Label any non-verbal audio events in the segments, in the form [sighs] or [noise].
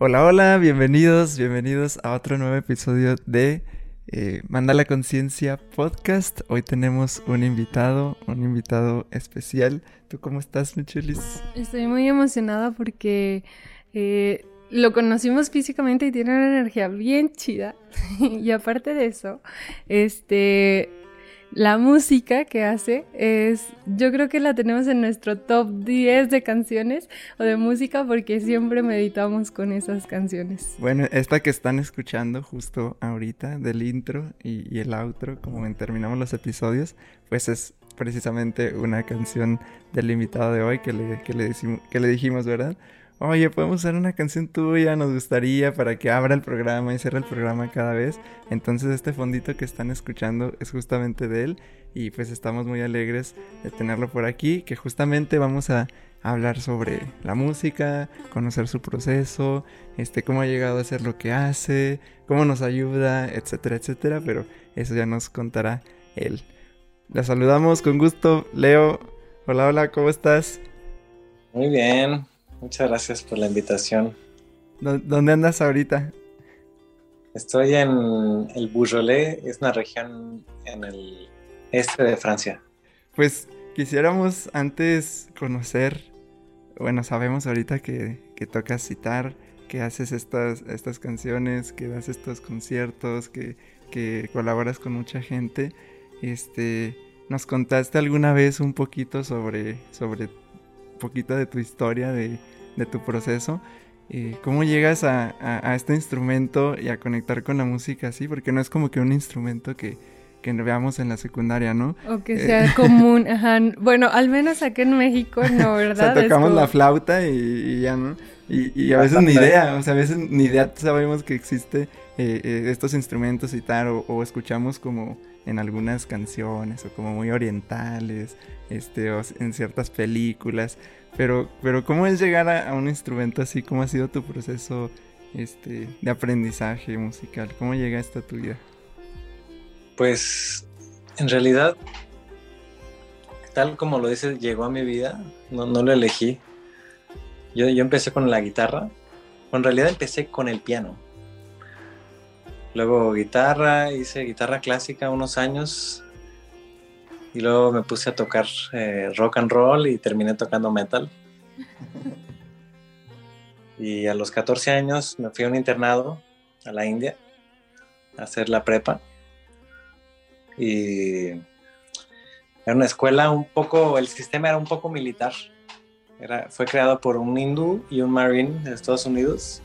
Hola, hola, bienvenidos, bienvenidos a otro nuevo episodio de eh, Manda la Conciencia Podcast. Hoy tenemos un invitado, un invitado especial. ¿Tú cómo estás, Michelis? Estoy muy emocionada porque eh, lo conocimos físicamente y tiene una energía bien chida. [laughs] y aparte de eso, este la música que hace es, yo creo que la tenemos en nuestro top 10 de canciones o de música porque siempre meditamos con esas canciones. Bueno, esta que están escuchando justo ahorita del intro y, el outro, como terminamos los episodios, pues es precisamente una canción del invitado de hoy que le, que le, que le dijimos, ¿verdad? Oye, podemos usar una canción tuya, nos gustaría para que abra el programa y cierre el programa cada vez. Entonces este fondito que están escuchando es justamente de él y pues estamos muy alegres de tenerlo por aquí, que justamente vamos a hablar sobre la música, conocer su proceso, este cómo ha llegado a hacer lo que hace, cómo nos ayuda, etcétera, etcétera, pero eso ya nos contará él. La saludamos con gusto, Leo. Hola, hola, ¿cómo estás? Muy bien, Muchas gracias por la invitación. ¿Dónde andas ahorita? Estoy en el Beaujolais, es una región en el este de Francia. Pues quisiéramos antes conocer, bueno, sabemos ahorita que, que tocas citar, que haces estas, estas canciones, que das estos conciertos, que, que colaboras con mucha gente. Este, ¿Nos contaste alguna vez un poquito sobre, sobre poquito de tu historia, de, tu proceso. Eh, ¿Cómo llegas a, este instrumento y a conectar con la música así? Porque no es como que un instrumento que, que veamos en la secundaria, ¿no? O que eh, sea [laughs] común, ajá. Bueno, al menos aquí en México no, ¿verdad? [laughs] o sea, tocamos la flauta y, ya, ¿no? Y, a veces ni idea, o sea, a veces ni idea sabemos que existe eh, estos instrumentos y tal, o, escuchamos como en algunas canciones, o como muy orientales, este, o en ciertas películas. Pero, pero ¿cómo es llegar a, un instrumento así? ¿Cómo ha sido tu proceso este, de aprendizaje musical? ¿Cómo llegaste a tu vida? Pues en realidad, tal como lo dices, llegó a mi vida, no, no lo elegí. Yo, yo empecé con la guitarra, en realidad empecé con el piano. Luego guitarra, hice guitarra clásica unos años, y luego me puse a tocar eh, rock and roll y terminé tocando metal. [laughs] y a los 14 años me fui a un internado a la India a hacer la prepa. Y era una escuela un poco, el sistema era un poco militar. Era, fue creado por un hindú y un marine de Estados Unidos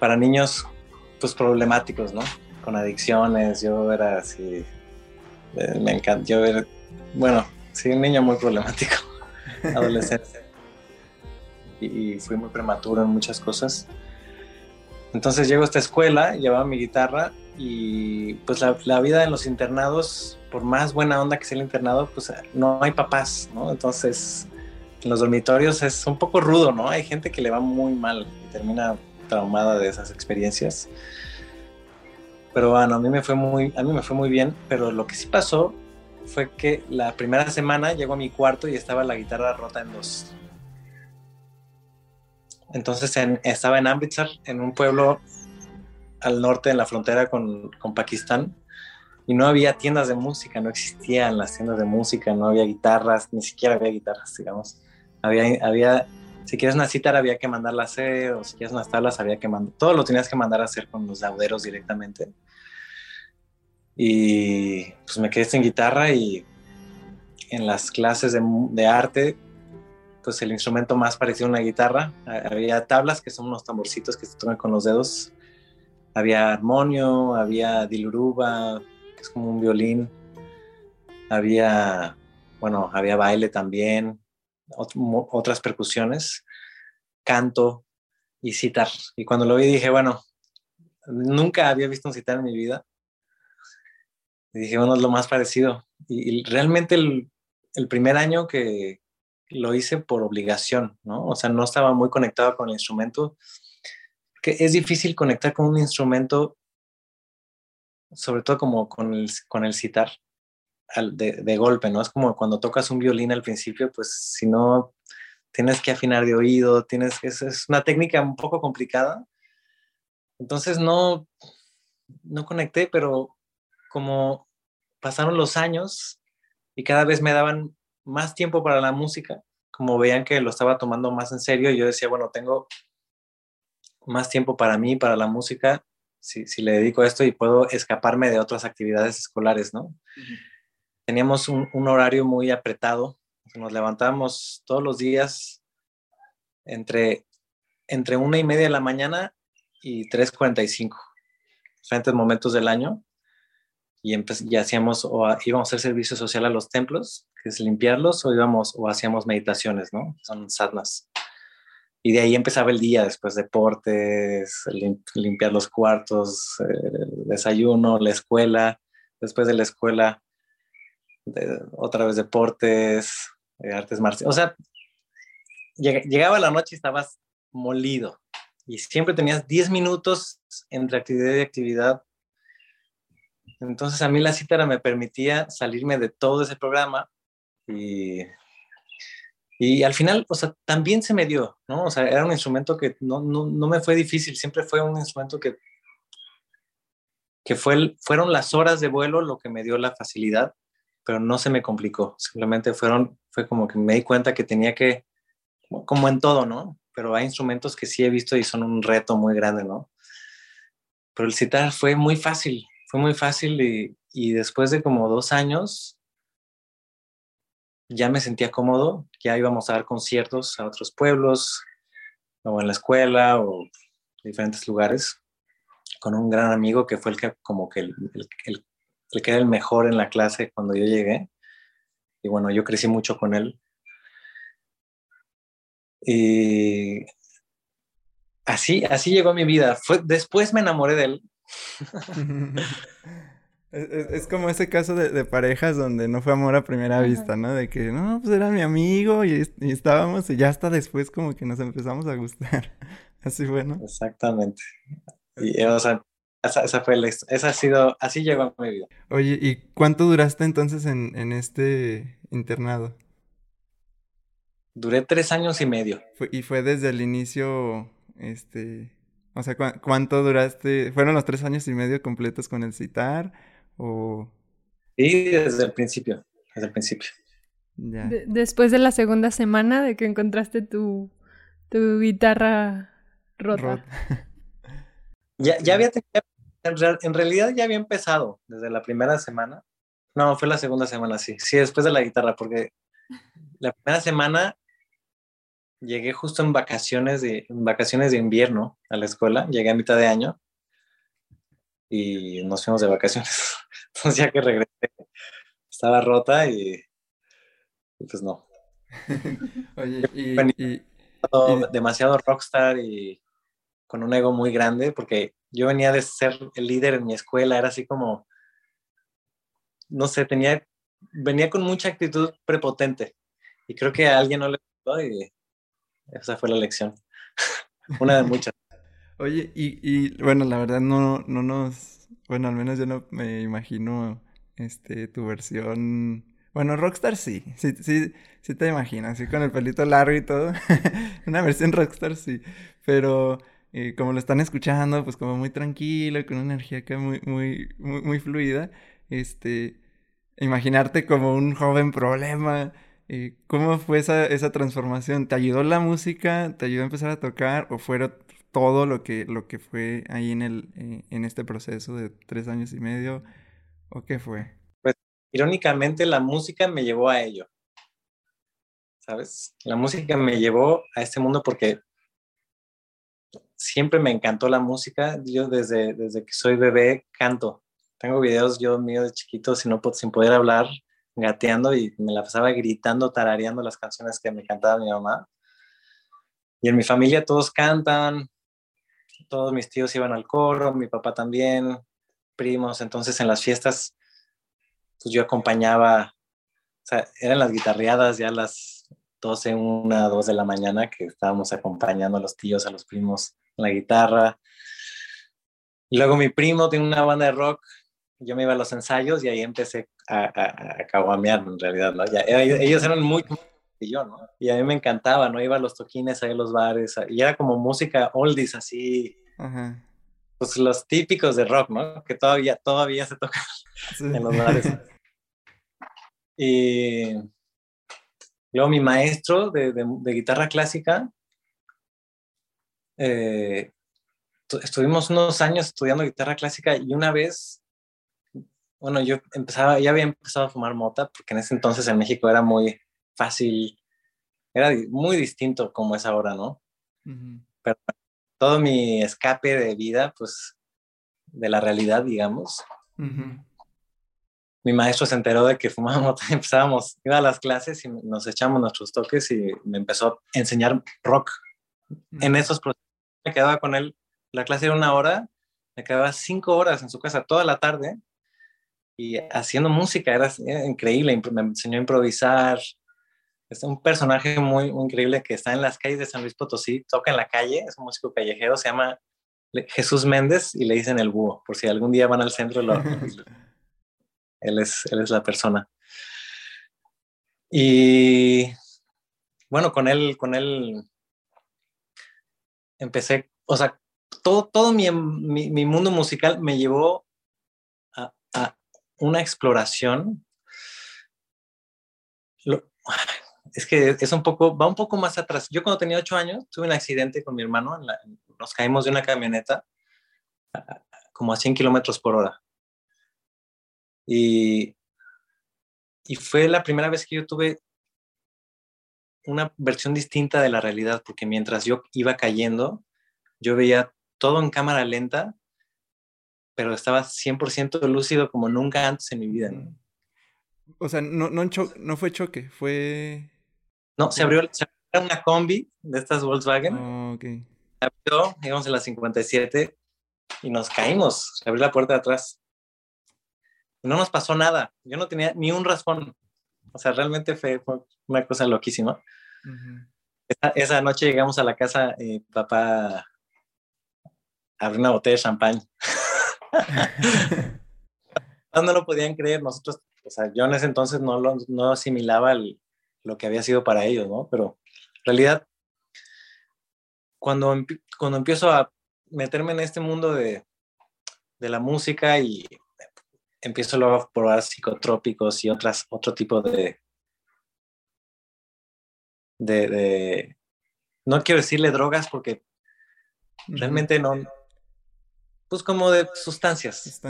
para niños pues problemáticos, ¿no? Con adicciones, yo era así eh, me encantó ver, bueno, sí, un niño muy problemático, [laughs] adolescente. y, fui muy prematuro en muchas cosas. Entonces llego a esta escuela, llevaba mi guitarra y pues la, vida en los internados, por más buena onda que sea el internado, pues no hay papás, ¿no? Entonces en los dormitorios es un poco rudo, ¿no? Hay gente que le va muy mal y termina traumada de esas experiencias. Pero bueno, a mí me fue muy, a mí me fue muy bien, pero lo que sí pasó fue que la primera semana llegó a mi cuarto y estaba la guitarra rota en dos. Entonces estaba en Amritsar, en un pueblo al norte en la frontera con, con, Pakistán, y no había tiendas de música, no existían las tiendas de música, no había guitarras, ni siquiera había guitarras, digamos. Había, había si quieres una cítara había que mandarla a hacer, o si quieres unas tablas había que mandar, todo lo tenías que mandar a hacer con los lauderos directamente. Y pues me quedé sin guitarra y en las clases de, arte, pues el instrumento más parecido a una guitarra, había tablas que son unos tamborcitos que se tocan con los dedos, había armonio, había diluruba, que es como un violín, había, bueno, había baile también, otras percusiones, canto y citar. Y cuando lo vi dije, bueno, nunca había visto un citar en mi vida. Y dije, bueno, es lo más parecido. Y, realmente el, el, primer año que lo hice por obligación, ¿no? O sea, no estaba muy conectado con el instrumento. Que es difícil conectar con un instrumento, sobre todo como con el, con el citar de, golpe, ¿no? Es como cuando tocas un violín al principio, pues si no tienes que afinar de oído, tienes que, es una técnica un poco complicada. Entonces no, no conecté, pero como pasaron los años y cada vez me daban más tiempo para la música, como veían que lo estaba tomando más en serio, yo decía, bueno, tengo más tiempo para mí, para la música, si, si le dedico a esto y puedo escaparme de otras actividades escolares, ¿no? Teníamos un, un, horario muy apretado, nos levantábamos todos los días entre, entre una y media de la mañana y 3.45, diferentes momentos del año, y, y hacíamos, o íbamos a hacer servicio social a los templos, que es limpiarlos, o íbamos, o hacíamos meditaciones, ¿no? Son sadhanas. Y de ahí empezaba el día, después deportes, limpiar los cuartos, eh, desayuno, la escuela, después de la escuela, otra vez deportes, eh, artes marciales. O sea, llegaba la noche y estabas molido. Y siempre tenías 10 minutos entre actividad y actividad. Entonces a mí la cítara me permitía salirme de todo ese programa y y al final, o sea, también se me dio, ¿no? O sea, era un instrumento que no, no, no me fue difícil, siempre fue un instrumento que, que fue fueron las horas de vuelo lo que me dio la facilidad, pero no se me complicó, simplemente fueron, fue como que me di cuenta que tenía que, como en todo, ¿no? Pero hay instrumentos que sí he visto y son un reto muy grande, ¿no? Pero el citar fue muy fácil, fue muy fácil y, y después de como dos años ya me sentía cómodo, ya íbamos a dar conciertos a otros pueblos, o en la escuela, o diferentes lugares, con un gran amigo que fue el que, como que el, que era el mejor en la clase cuando yo llegué. Y bueno, yo crecí mucho con él. Y así, así llegó mi vida. Fue, después me enamoré de él. [laughs] Es, como ese caso de, parejas donde no fue amor a primera vista, ¿no? De que, no, pues era mi amigo y, estábamos y ya hasta después como que nos empezamos a gustar. [laughs] Así fue, ¿no? Exactamente. Y, o sea, esa, fue la, esa ha sido, así llegó a mi vida. Oye, ¿y cuánto duraste entonces en, en este internado? Duré tres años y medio. y fue desde el inicio, este, o sea, ¿cuánto duraste? ¿Fueron los tres años y medio completos con el citar? ¿O... Sí, desde el principio, desde el principio. después de la segunda semana de que encontraste tu, tu guitarra rota. [laughs] ya, ya había en, realidad ya había empezado desde la primera semana. No, fue la segunda semana, sí. Sí, después de la guitarra, porque la primera semana llegué justo en vacaciones de, en vacaciones de invierno a la escuela, llegué a mitad de año y nos fuimos de vacaciones. [laughs] Entonces ya que regresé, estaba rota y, pues no. [laughs] Oye, y, demasiado rockstar y con un ego muy grande, porque yo venía de ser el líder en mi escuela, era así como, no sé, tenía, venía con mucha actitud prepotente y creo que a alguien no le gustó y esa fue la lección, [laughs] una de muchas. [laughs] Oye, y, y bueno, la verdad no, no nos, bueno, al menos yo no me imagino, este, tu versión, bueno, Rockstar sí, sí, sí, sí te imaginas, así con el pelito largo y todo, [laughs] una versión Rockstar sí, pero como lo están escuchando, pues como muy tranquilo, con una energía que muy, muy, muy, muy fluida, este, imaginarte como un joven problema, eh, ¿Cómo fue esa, esa transformación? ¿Te ayudó la música? ¿Te ayudó a empezar a tocar? ¿O fueron todo lo que, lo que fue ahí en, el, eh, en este proceso de tres años y medio? ¿O qué fue? Pues irónicamente la música me llevó a ello. ¿Sabes? La música me llevó a este mundo porque siempre me encantó la música. Yo desde, desde que soy bebé canto. Tengo videos yo mío de chiquito sin, no, sin poder hablar, gateando y me la pasaba gritando, tarareando las canciones que me cantaba mi mamá. Y en mi familia todos cantan, todos mis tíos iban al coro, mi papá también, primos, entonces en las fiestas, pues yo acompañaba, o sea, eran las guitarreadas ya las 12, 1, 2 de la mañana que estábamos acompañando a los tíos, a los primos la guitarra. Y luego mi primo tiene una banda de rock, yo me iba a los ensayos y ahí empecé a, a, a caguamear en realidad, ¿no? Ya, ellos eran muy que yo, ¿no? Y a mí me encantaba, ¿no? Iba a los toquines, ahí a los bares, y era como música oldies, así. Pues los típicos de rock, ¿no? Que todavía, todavía se tocan en los bares. [laughs] y luego mi maestro de, de, guitarra clásica, eh, estuvimos unos años estudiando guitarra clásica y una vez bueno, yo empezaba, ya había empezado a fumar mota, porque en ese entonces en México era muy fácil, era muy distinto como es ahora, ¿no? Pero todo mi escape de vida, pues, de la realidad, digamos. Mi maestro se enteró de que fumábamos mota, empezábamos, iba a las clases y nos echamos nuestros toques y me empezó a enseñar rock. En esos procesos me quedaba con él, la clase era una hora, me quedaba cinco horas en su casa toda la tarde y haciendo música, era, increíble, me enseñó a improvisar. Es un personaje muy, increíble que está en las calles de San Luis Potosí, toca en la calle, es un músico callejero, se llama Jesús Méndez y le dicen el búho, por si algún día van al centro, lo, [laughs] él, es, él es la persona. Y bueno, con él, con él empecé, o sea, todo, todo mi, mi, mi mundo musical me llevó a, a, una exploración. [sighs] es que es un poco, va un poco más atrás. Yo cuando tenía ocho años tuve un accidente con mi hermano, nos caímos de una camioneta como a 100 kilómetros por hora. Y, y fue la primera vez que yo tuve una versión distinta de la realidad, porque mientras yo iba cayendo, yo veía todo en cámara lenta pero estaba 100% lúcido como nunca antes en mi vida. O sea, no, no, no fue choque, fue... No, se abrió, se abrió una combi de estas Volkswagen. Oh, ok. Se abrió, íbamos en la 57 y nos caímos. Se abrió la puerta de atrás. No nos pasó nada. Yo no tenía ni un raspón. O sea, realmente fue, una cosa loquísima. esa, noche llegamos a la casa y papá abrió una botella de champán. [laughs] no lo podían creer, nosotros, o sea, yo en ese entonces no, lo, no asimilaba lo que había sido para ellos, ¿no? Pero en realidad, cuando, cuando empiezo a meterme en este mundo de, de la música y empiezo luego a probar psicotrópicos y otras, otro tipo de, de, de, no quiero decirle drogas porque realmente no, pues como de sustancias.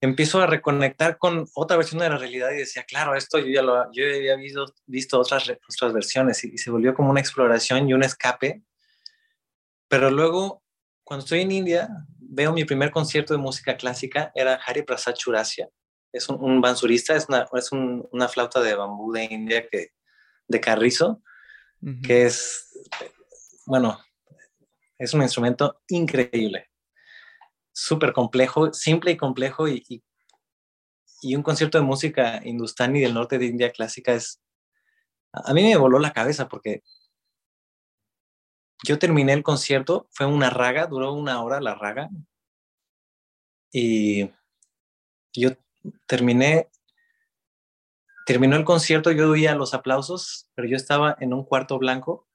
Empiezo a reconectar con otra versión de la realidad y decía, claro, esto yo ya lo yo había visto, visto otras, otras versiones y, se volvió como una exploración y un escape. Pero luego, cuando estoy en India, veo mi primer concierto de música clásica, era Hari Prasad Churasya. Es un, un bansurista, es, una, es una flauta de bambú de India que, de carrizo, que es, bueno, es un instrumento increíble, súper complejo, simple y complejo y, y, un concierto de música hindustani del norte de India clásica es, a mí me voló la cabeza porque yo terminé el concierto, fue una raga, duró una hora la raga. Y yo terminé, terminó el concierto, yo oía los aplausos, pero yo estaba en un cuarto blanco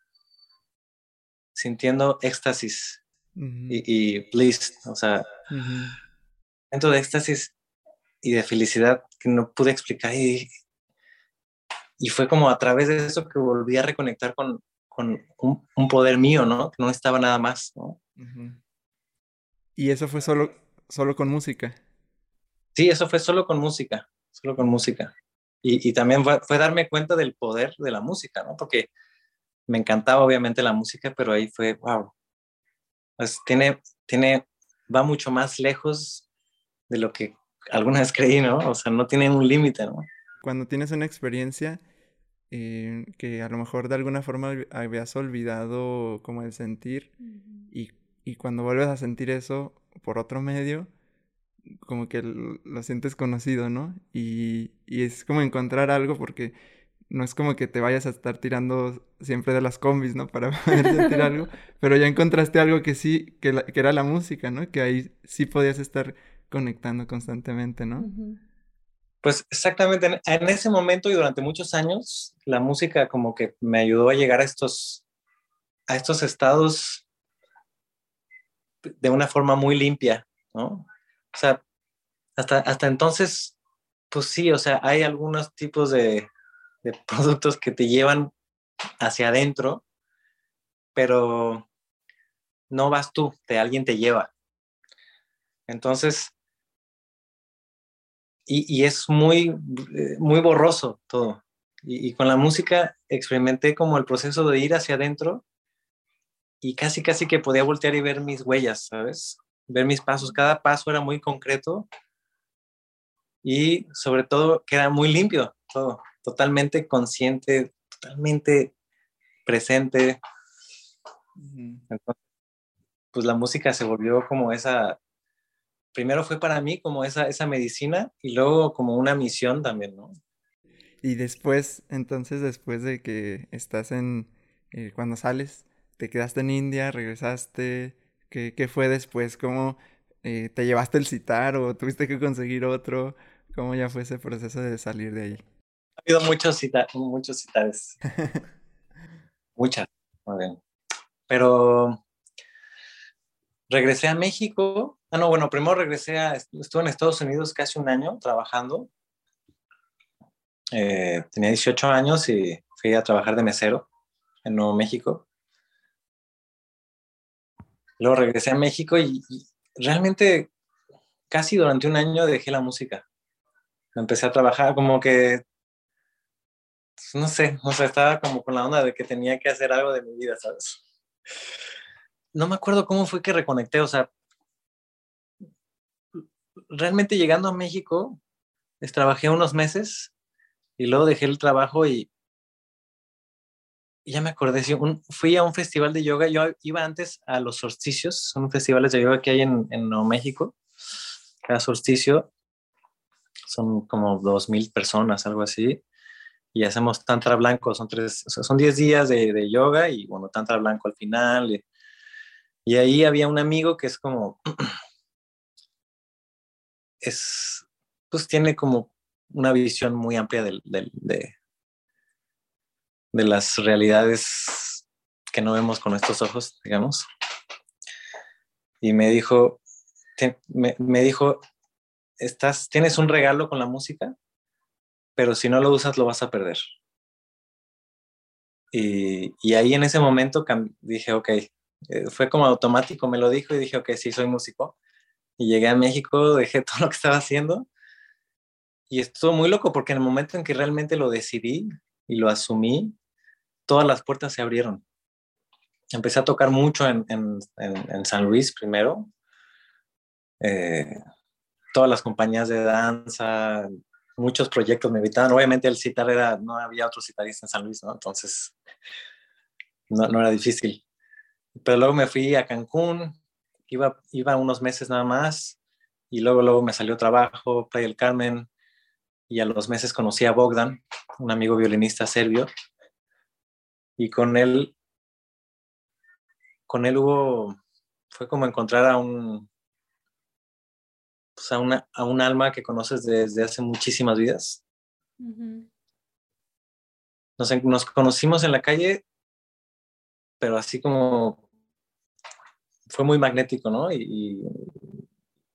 sintiendo éxtasis. Y, bliss, o sea, dentro de éxtasis y de felicidad que no pude explicar y, y fue como a través de eso que volví a reconectar con, con un, poder mío, ¿no? Que no estaba nada más, ¿no? ¿Y eso fue solo, solo con música? Sí, eso fue solo con música, solo con música. Y, y también fue, fue, darme cuenta del poder de la música, ¿no? Porque me encantaba obviamente la música, pero ahí fue, wow, pues tiene, tiene, va mucho más lejos de lo que alguna vez creí, ¿no? O sea, no tiene un límite, ¿no? Cuando tienes una experiencia eh, que a lo mejor de alguna forma habías olvidado como el sentir y, y cuando vuelves a sentir eso por otro medio, como que lo sientes conocido, ¿no? Y, y es como encontrar algo porque no es como que te vayas a estar tirando siempre de las combis, ¿no? Para [laughs] poder sentir algo, pero ya encontraste algo que sí, que, era la música, ¿no? Que ahí sí podías estar conectando constantemente, ¿no? Pues exactamente, en, ese momento y durante muchos años, la música como que me ayudó a llegar a estos, a estos estados de una forma muy limpia, ¿no? O sea, hasta, hasta entonces, pues sí, o sea, hay algunos tipos de, [laughs] productos que te llevan hacia adentro, pero no vas tú, te, alguien te lleva. Entonces, y, es muy, eh, muy borroso todo. Y, con la música experimenté como el proceso de ir hacia adentro y casi, casi que podía voltear y ver mis huellas, ¿sabes? Ver mis pasos. Cada paso era muy concreto y sobre todo que era muy limpio todo, totalmente consciente, totalmente presente. pues la música se volvió como esa, primero fue para mí como esa, esa medicina y luego como una misión también, ¿no? Y después, entonces, después de que estás en, eh, cuando sales, te quedaste en India, regresaste, ¿qué, qué fue después? ¿Cómo eh, te llevaste el citar o tuviste que conseguir otro? ¿Cómo ya fue ese proceso de salir de ahí? Ha habido muchos, cita muchos citares. [laughs] Muchas, muy bien. Pero regresé a México Ah, no, bueno, primero regresé a, estuve en Estados Unidos casi un año trabajando. Eh, tenía 18 años y fui a trabajar de mesero en Nuevo México. Luego regresé a México y, realmente casi durante un año dejé la música. Empecé a trabajar como que, no sé, no sé, estaba como con la onda de que tenía que hacer algo de mi vida, ¿sabes? No me acuerdo cómo fue que reconecté, o sea, realmente llegando a México, trabajé unos meses y luego dejé el trabajo y, ya me acordé, fui a un festival de yoga, yo iba antes a los solsticios, son festivales de yoga que hay en, Nuevo México, cada solsticio son como dos mil personas, algo así, y hacemos tantra blanco, son tres, son 10 días de, yoga y bueno, tantra blanco al final, y, y ahí había un amigo que es como [clears throat] es, pues tiene como una visión muy amplia de, de, las realidades que no vemos con estos ojos, digamos. Y me dijo, me, dijo, estás, tienes un regalo con la música, pero si no lo usas lo vas a perder. Y, y ahí en ese momento dije, ok, eh, fue como automático, me lo dijo y dije, ok, sí, soy músico y llegué a México, dejé [laughs] todo lo que estaba haciendo y estuvo muy loco porque en el momento en que realmente lo decidí y lo asumí, todas las puertas se abrieron. Empecé a tocar mucho en, San Luis primero. Eh, todas las compañías de danza, muchos proyectos me invitaban. Obviamente el citar era, no había otro citarista en San Luis, ¿no? Entonces no, no era difícil. Pero luego me fui a Cancún, iba, iba unos meses nada más y luego, luego me salió trabajo, Play el Carmen y a los meses conocí a Bogdan, un amigo violinista serbio y con él, con él hubo, fue como encontrar a un, pues a, una, a un alma que conoces desde hace muchísimas vidas. nos, nos conocimos en la calle, pero así como fue muy magnético, ¿no? Y,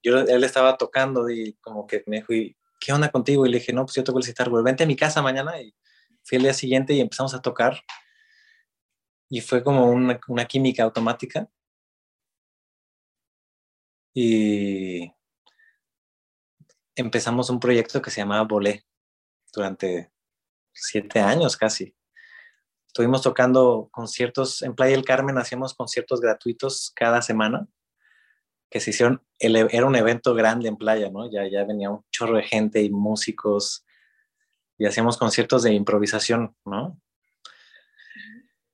yo, él estaba tocando y como que me dijo, ¿qué onda contigo? Y le dije, no, pues yo toco el citar, vente a mi casa mañana. Y fui el día siguiente y empezamos a tocar. Y fue como una, una química automática. Y empezamos un proyecto que se llamaba Bolé durante siete años casi. Estuvimos tocando conciertos en Playa del Carmen, hacíamos conciertos gratuitos cada semana, que se hicieron, e, era un evento grande en playa, ¿no? Ya, ya venía un chorro de gente y músicos y hacíamos conciertos de improvisación, ¿no?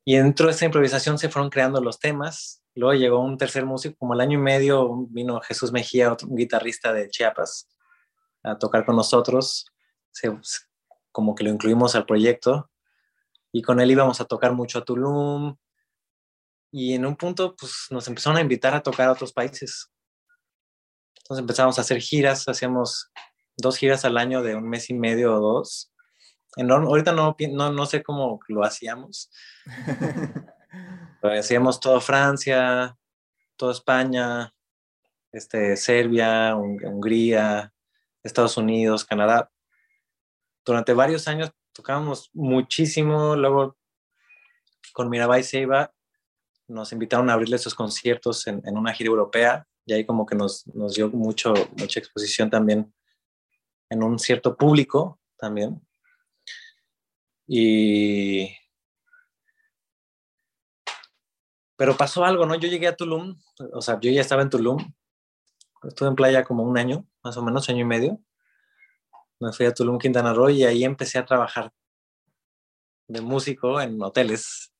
Y dentro de esa improvisación se fueron creando los temas. Luego llegó un tercer músico, como el año y medio vino Jesús Mejía, otro, un guitarrista de Chiapas, a tocar con nosotros. como que lo incluimos al proyecto y con él íbamos a tocar mucho a Tulum. Y en un punto, pues nos empezaron a invitar a tocar a otros países. Entonces empezamos a hacer giras, hacíamos dos giras al año de un mes y medio o dos. Enorme. Ahorita no, no, no sé cómo lo hacíamos. Pero hacíamos todo Francia, todo España, este, Serbia, Hungría, Estados Unidos, Canadá. Durante varios años tocábamos muchísimo, luego con Mirabai Seiba nos invitaron a abrirle esos conciertos en, en, una gira europea y ahí como que nos, nos dio mucho, mucha exposición también en un cierto público también. Y... Pero pasó algo, ¿no? Yo llegué a Tulum, o sea, yo ya estaba en Tulum, estuve en playa como un año, más o menos, año y medio. Me fui a Tulum, Quintana Roo y ahí empecé a trabajar de músico en hoteles,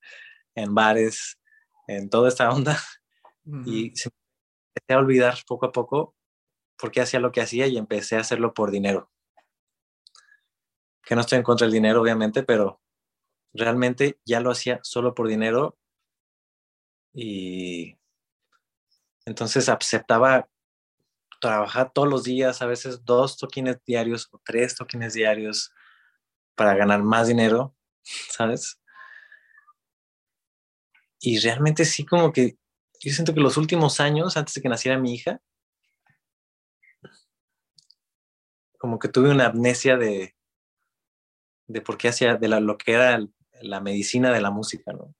en bares, en toda esta onda. Y se empecé a olvidar poco a poco por qué hacía lo que hacía y empecé a hacerlo por dinero. Que no estoy en contra del dinero, obviamente, pero realmente ya lo hacía solo por dinero y entonces aceptaba trabajar todos los días, a veces dos toquines diarios o tres toquines diarios para ganar más dinero, ¿sabes? Y realmente sí como que yo siento que los últimos años, antes de que naciera mi hija, como que tuve una amnesia de, de por qué hacía, de lo que era la medicina de la música, ¿no?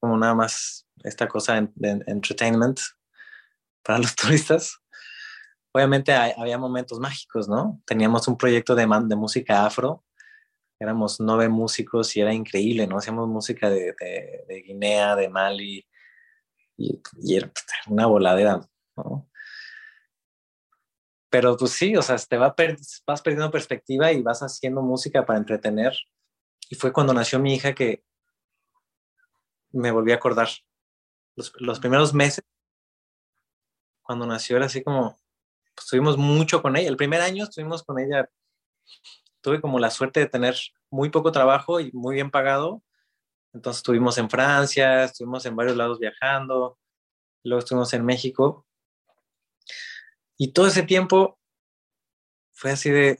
Como nada más esta cosa de, entertainment para los [laughs] turistas. Obviamente había momentos mágicos, ¿no? Teníamos un proyecto de, de música afro, éramos nueve músicos y era increíble, ¿no? Hacíamos música de, de Guinea, de Mali, y, y, era una voladera, ¿no? Pero pues sí, o sea, te va vas perdiendo perspectiva y vas haciendo música para entretener. Y fue cuando nació mi hija que me volví a acordar. Los, los primeros meses, cuando nació, era así como, pues, estuvimos mucho con ella. El primer año estuvimos con ella, tuve como la suerte de tener muy poco trabajo y muy bien pagado. Entonces estuvimos en Francia, estuvimos en varios lados viajando, luego estuvimos en México y todo ese tiempo fue así de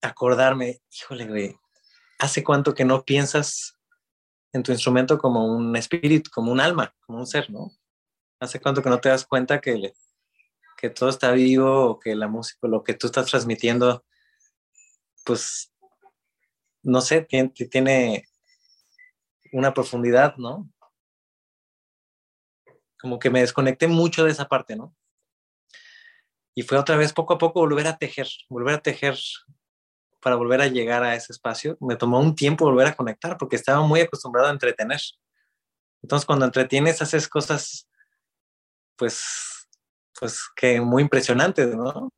acordarme, híjole, güey, ¿hace cuánto que no piensas en tu instrumento como un espíritu, como un alma, como un ser, ¿no? ¿Hace cuánto que no te das cuenta que, que todo está vivo que la música, lo que tú estás transmitiendo, pues, no sé, tiene, tiene una profundidad, ¿no? Como que me desconecté mucho de esa parte, ¿no? y fue otra vez poco a poco volver a tejer, volver a tejer para volver a llegar a ese espacio. Me tomó un tiempo volver a conectar porque estaba muy acostumbrado a entretener. Entonces cuando entretienes haces cosas pues pues que muy impresionantes, ¿no?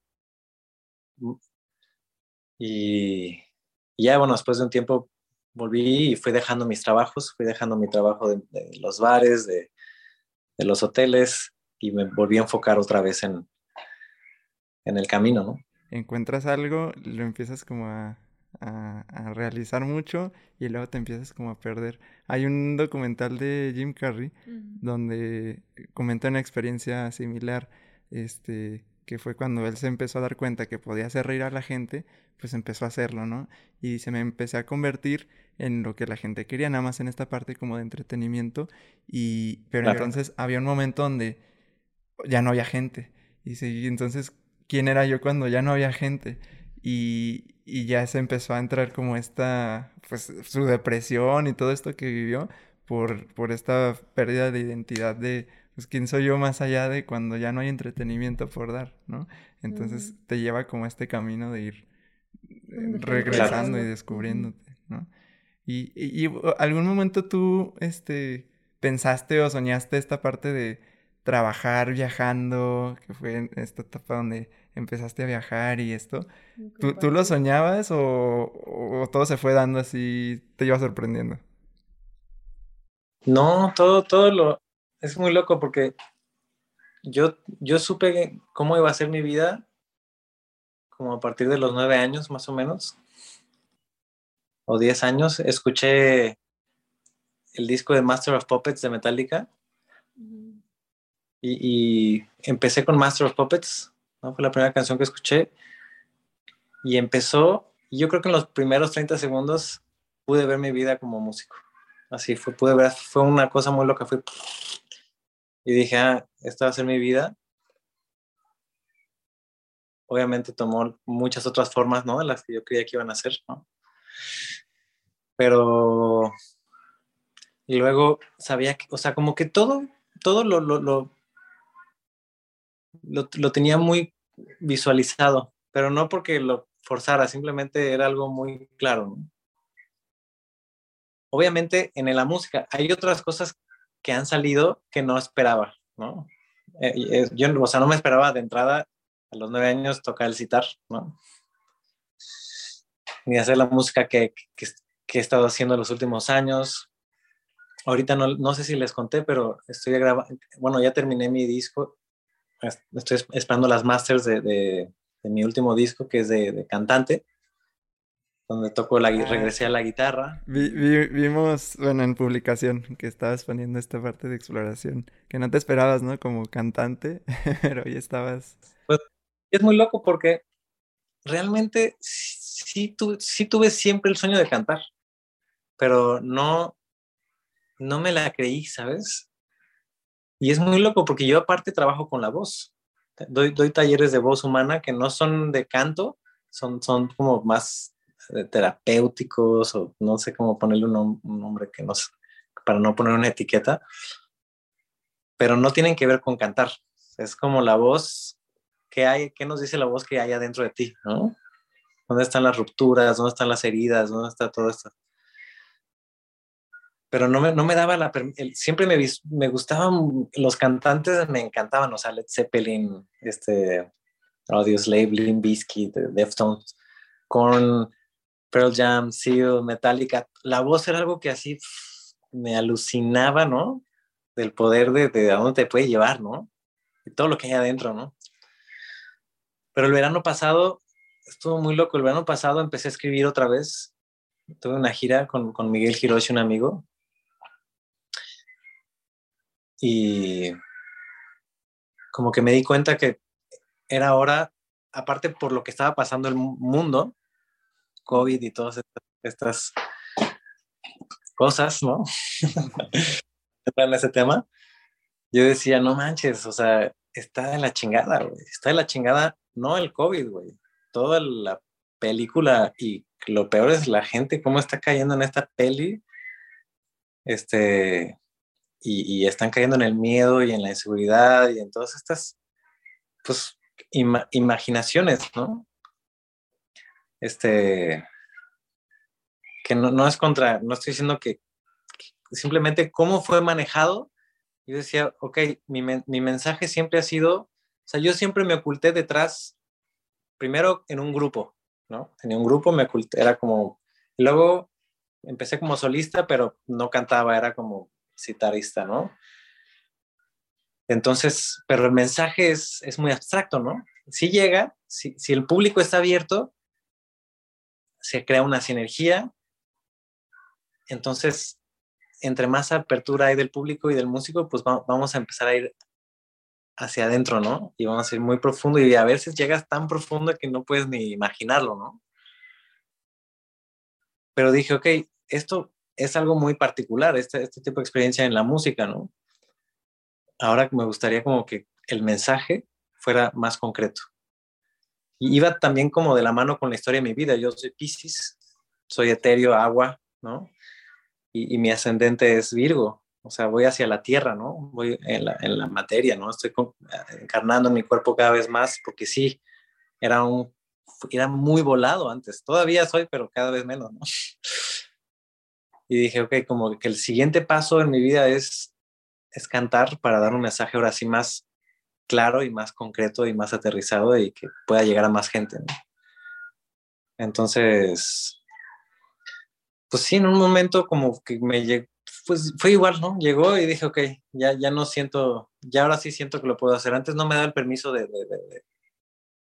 Y, ya bueno, después de un tiempo volví y fui dejando mis trabajos, fui dejando mi trabajo de, los bares, de, de los hoteles y me volví a enfocar otra vez en, en el camino, ¿no? Encuentras algo, lo empiezas como a, a, realizar mucho y luego te empiezas como a perder. Hay un documental de Jim Carrey donde comenta una experiencia similar, este, que fue cuando él se empezó a dar cuenta que podía hacer reír a la gente, pues empezó a hacerlo, ¿no? Y se me empecé a convertir en lo que la gente quería, nada más en esta parte como de entretenimiento. Y, pero entonces había un momento donde ya no había gente. Y, y entonces quién era yo cuando ya no había gente. Y, y, ya se empezó a entrar como esta, pues su depresión y todo esto que vivió por, por esta pérdida de identidad de, pues, quién soy yo más allá de cuando ya no hay entretenimiento por dar, ¿no? Entonces te lleva como este camino de ir eh, regresando y descubriéndote, ¿no? Y, y, y, algún momento tú, este, pensaste o soñaste esta parte de trabajar viajando, que fue en esta etapa donde empezaste a viajar y esto. ¿Tú, ¿tú lo soñabas o, o, todo se fue dando así, te iba sorprendiendo? No, todo, todo lo... Es muy loco porque yo, yo supe cómo iba a ser mi vida como a partir de los nueve años más o menos, o diez años. Escuché el disco de Master of Puppets de Metallica y, y empecé con Master of Puppets ¿no? Fue la primera canción que escuché y empezó, yo creo que en los primeros 30 segundos pude ver mi vida como músico. Así fue, pude ver, fue una cosa muy loca, fue... Y dije, ah, esta va a ser mi vida. Obviamente tomó muchas otras formas, ¿no? De las que yo creía que iban a ser, ¿no? Pero... Y luego sabía que, o sea, como que todo, todo lo, lo, lo tenía muy visualizado, pero no porque lo forzara, simplemente era algo muy claro. Obviamente en la música hay otras cosas que han salido que no esperaba, ¿no? Eh, yo, o sea, no me esperaba de entrada a los nueve años tocar el citar, ¿no? Ni hacer la música que, que, que he estado haciendo los últimos años. Ahorita no, no sé si les conté, pero estoy grabando, bueno, ya terminé mi disco, estoy esperando las masters de, de, de mi último disco, que es de, de cantante donde toco la, ah, regresé a la guitarra. vimos, bueno, en publicación que estabas poniendo esta parte de exploración, que no te esperabas, ¿no? Como cantante, [laughs] pero ya estabas... Pues es muy loco porque realmente sí, tu, sí tuve siempre el sueño de cantar, pero no, no me la creí, ¿sabes? Y es muy loco porque yo aparte trabajo con la voz. Doy, doy talleres de voz humana que no son de canto, son, son como más terapéuticos o no sé cómo ponerle un, nombre que no para no poner una etiqueta, pero no tienen que ver con cantar. Es como la voz que hay, ¿qué nos dice la voz que hay adentro de ti? ¿no? ¿Dónde están las rupturas? ¿Dónde están las heridas? ¿Dónde está todo esto? Pero no me, no me daba la... siempre me, me gustaban, los cantantes me encantaban, o sea, Led Zeppelin, este, Audio Slave, Limp Bizkit, Deftones, con Pearl Jam, Seal, Metallica, la voz era algo que así me alucinaba, ¿no? Del poder de, de a dónde te puede llevar, ¿no? Y todo lo que hay adentro, ¿no? Pero el verano pasado estuvo muy loco. El verano pasado empecé a escribir otra vez. Tuve una gira con, con Miguel Hiroshi, un amigo. Y como que me di cuenta que era hora, aparte por lo que estaba pasando el mundo, COVID y todas estas, cosas, ¿no? [laughs] en ese tema, yo decía, no manches, o sea, está en la chingada. Está en la chingada, no el COVID, güey. Toda la película y lo peor es la gente, cómo está cayendo en esta peli. Este, y, están cayendo en el miedo y en la inseguridad y en todas estas, pues, imaginaciones, ¿no? este, que no, es contra, no estoy diciendo que, simplemente cómo fue manejado. Yo decía, ok, mi, mi mensaje siempre ha sido, o sea, yo siempre me oculté detrás, primero en un grupo, ¿no? Tenía un grupo, me oculté, era como, y luego empecé como solista, pero no cantaba, era como citarista, ¿no? Entonces, pero el mensaje es, es muy abstracto, ¿no? Si llega, si, si, el público está abierto, se crea una sinergia. Entonces, entre más apertura hay del público y del músico, pues vamos a empezar a ir hacia adentro, ¿no? Y vamos a ir muy profundo y a veces llegas tan profundo que no puedes ni imaginarlo, ¿no? Pero dije, ok, esto es algo muy particular, este, este tipo de experiencia en la música, ¿no? Ahora me gustaría como que el mensaje fuera más concreto iba también como de la mano con la historia de mi vida. Yo soy Pisces, soy etéreo, agua, ¿no? Y, mi ascendente es Virgo, o sea, voy hacia la tierra, ¿no? Voy en la, en la materia, ¿no? Estoy encarnando mi cuerpo cada vez más porque sí, era un, era muy volado antes, todavía soy, pero cada vez menos, ¿no? Y dije, ok, como que el siguiente paso en mi vida es, es cantar para dar un mensaje ahora sí más claro y más concreto y más aterrizado y que pueda llegar a más gente. Entonces, pues sí, en un momento como que me llegó, pues fue igual, ¿no? Llegó y dije, ok, ya, ya no siento, ya ahora sí siento que lo puedo hacer. Antes no me daba el permiso de,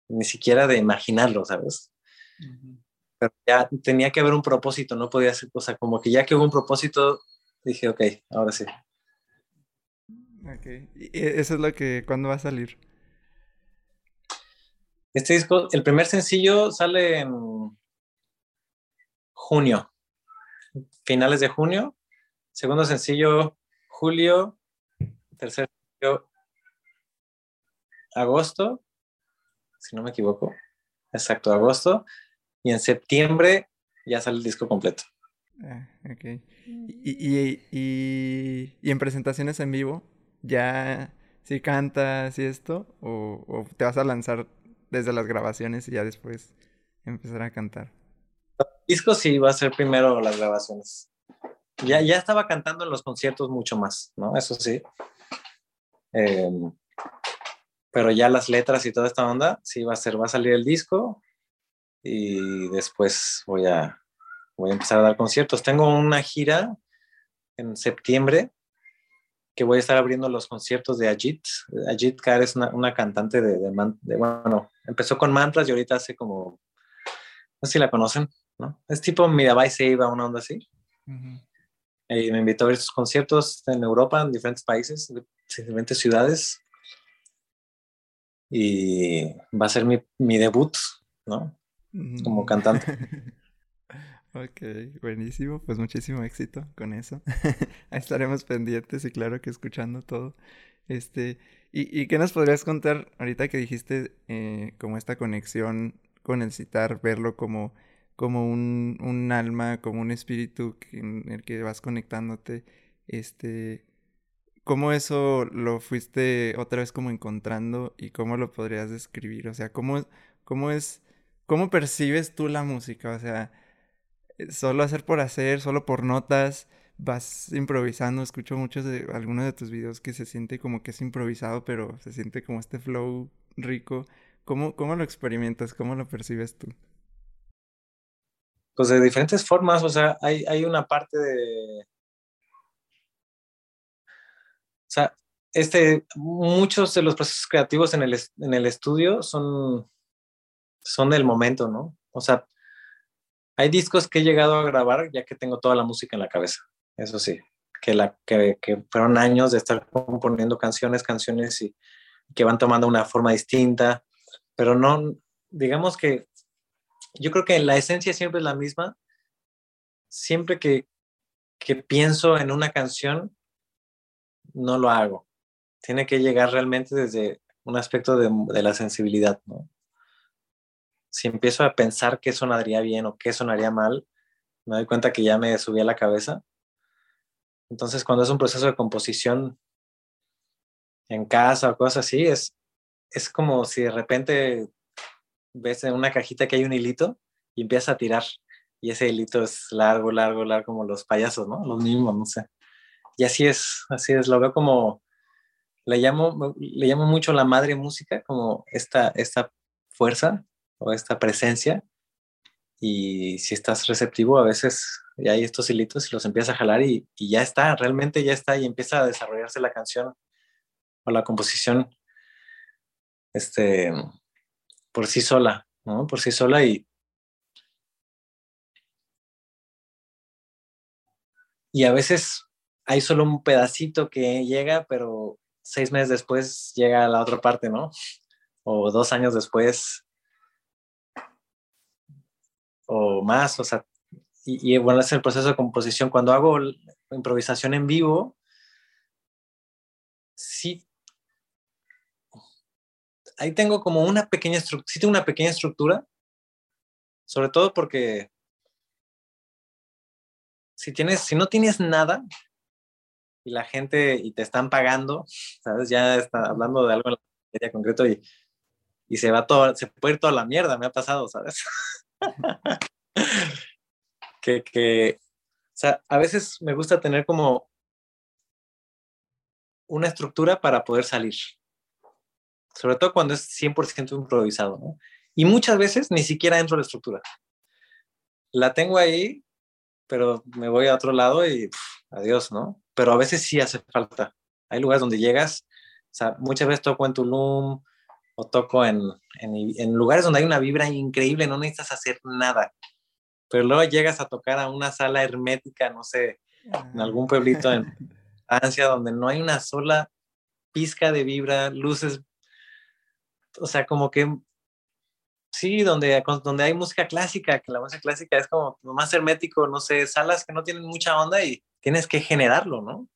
ni siquiera de imaginarlo, ¿sabes? Pero ya tenía que haber un propósito, no podía ser, o sea, como que ya que hubo un propósito, dije, ok, ahora sí. Ok. ¿Y eso es lo que, cuándo va a salir? Este disco, el primer sencillo sale en junio, finales de junio. Segundo sencillo, julio. Tercer sencillo, agosto, si no me equivoco. Exacto, agosto. Y en septiembre ya sale el disco completo. Ah, ok. Y, y, en presentaciones en vivo, ¿ya si cantas y esto? O, ¿O te vas a lanzar desde las grabaciones y ya después empezar a cantar? Disco sí va a ser primero las grabaciones. Ya, ya estaba cantando en los conciertos mucho más, ¿no? Eso sí. Em, pero ya las letras y toda esta onda, sí va a ser, va a salir el disco y después voy a, voy a empezar a dar conciertos. Tengo una gira en septiembre que voy a estar abriendo los conciertos de Ajit. Ajit Kar es una, cantante de, de, bueno, empezó con mantras y ahorita hace como, no sé si la conocen, ¿no? Es tipo Mirabai Seiba, una onda así. Y me invitó a ver sus conciertos en Europa, en diferentes países, en diferentes ciudades. Y va a ser mi, mi debut, ¿no? Como cantante. [laughs] Ok, buenísimo, pues muchísimo éxito con eso. [laughs] Estaremos pendientes y claro que escuchando todo. Este, ¿y, y qué nos podrías contar ahorita que dijiste eh, como esta conexión con el citar, verlo como, como un, un alma, como un espíritu en el que vas conectándote? Este, ¿cómo eso lo fuiste otra vez como encontrando y cómo lo podrías describir? O sea, ¿cómo, cómo es, cómo percibes tú la música? O sea, solo hacer por hacer, solo por notas, vas improvisando. Escucho muchos de algunos de tus videos que se siente como que es improvisado, pero se siente como este flow rico. ¿Cómo, cómo lo experimentas? ¿Cómo lo percibes tú? Pues de diferentes formas, o sea, hay, hay una parte de... O sea, este, muchos de los procesos creativos en el, en el estudio son, son del momento, ¿no? O sea, hay discos que he llegado a grabar ya que tengo toda la música en la cabeza, eso sí, que, la, que, fueron años de estar componiendo canciones, canciones y que van tomando una forma distinta, pero no, digamos que yo creo que la esencia siempre es la misma. Siempre que, que pienso en una canción, no lo hago. Tiene que llegar realmente desde un aspecto de, de la sensibilidad, ¿no? Si empiezo a pensar qué sonaría bien o qué sonaría mal, me doy cuenta que ya me subí a la cabeza. Entonces, cuando es un proceso de composición en casa o cosas así, es, es como si de repente ves en una cajita que hay un hilito y empiezas a tirar. Y ese hilito es largo, largo, largo, como los payasos, ¿no? Los mismos, no sé. Y así es, así es. Lo veo como, le llamo, le llamo mucho la madre música, como esta, esta fuerza o esta presencia. Y si estás receptivo, a veces ya hay estos hilitos y los empiezas a jalar y, ya está, realmente ya está y empieza a desarrollarse la canción o la composición este, por sí sola, ¿no? Por sí sola y, y a veces hay solo un pedacito que llega, pero seis meses después llega a la otra parte, ¿no? O dos años después o más, o sea, y, bueno, es el proceso de composición. Cuando hago improvisación en vivo, sí, ahí tengo como una pequeña estructura, sí tengo una pequeña estructura, sobre todo porque si tienes, si no tienes nada y la gente y te están pagando, sabes, ya está hablando de algo en la concreto y, y se va todo, se puede ir toda la mierda, me ha pasado, ¿sabes? [laughs] [laughs] que, que, o sea, a veces me gusta tener como una estructura para poder salir. Sobre todo cuando es 100% improvisado, ¿no? Y muchas veces ni siquiera entro a la estructura. La tengo ahí, pero me voy a otro lado y adiós, ¿no? Pero a veces sí hace falta. Hay lugares donde llegas, o sea, muchas veces toco en Tulum, o toco en, en, lugares donde hay una vibra increíble, no necesitas hacer nada. Pero luego llegas a tocar a una sala hermética, no sé, en algún pueblito en [laughs] Francia, donde no hay una sola pizca de vibra, luces, o sea, como que sí, donde, donde hay música clásica, que la música clásica es como más hermético, no sé, salas que no tienen mucha onda y tienes que generarlo, ¿no?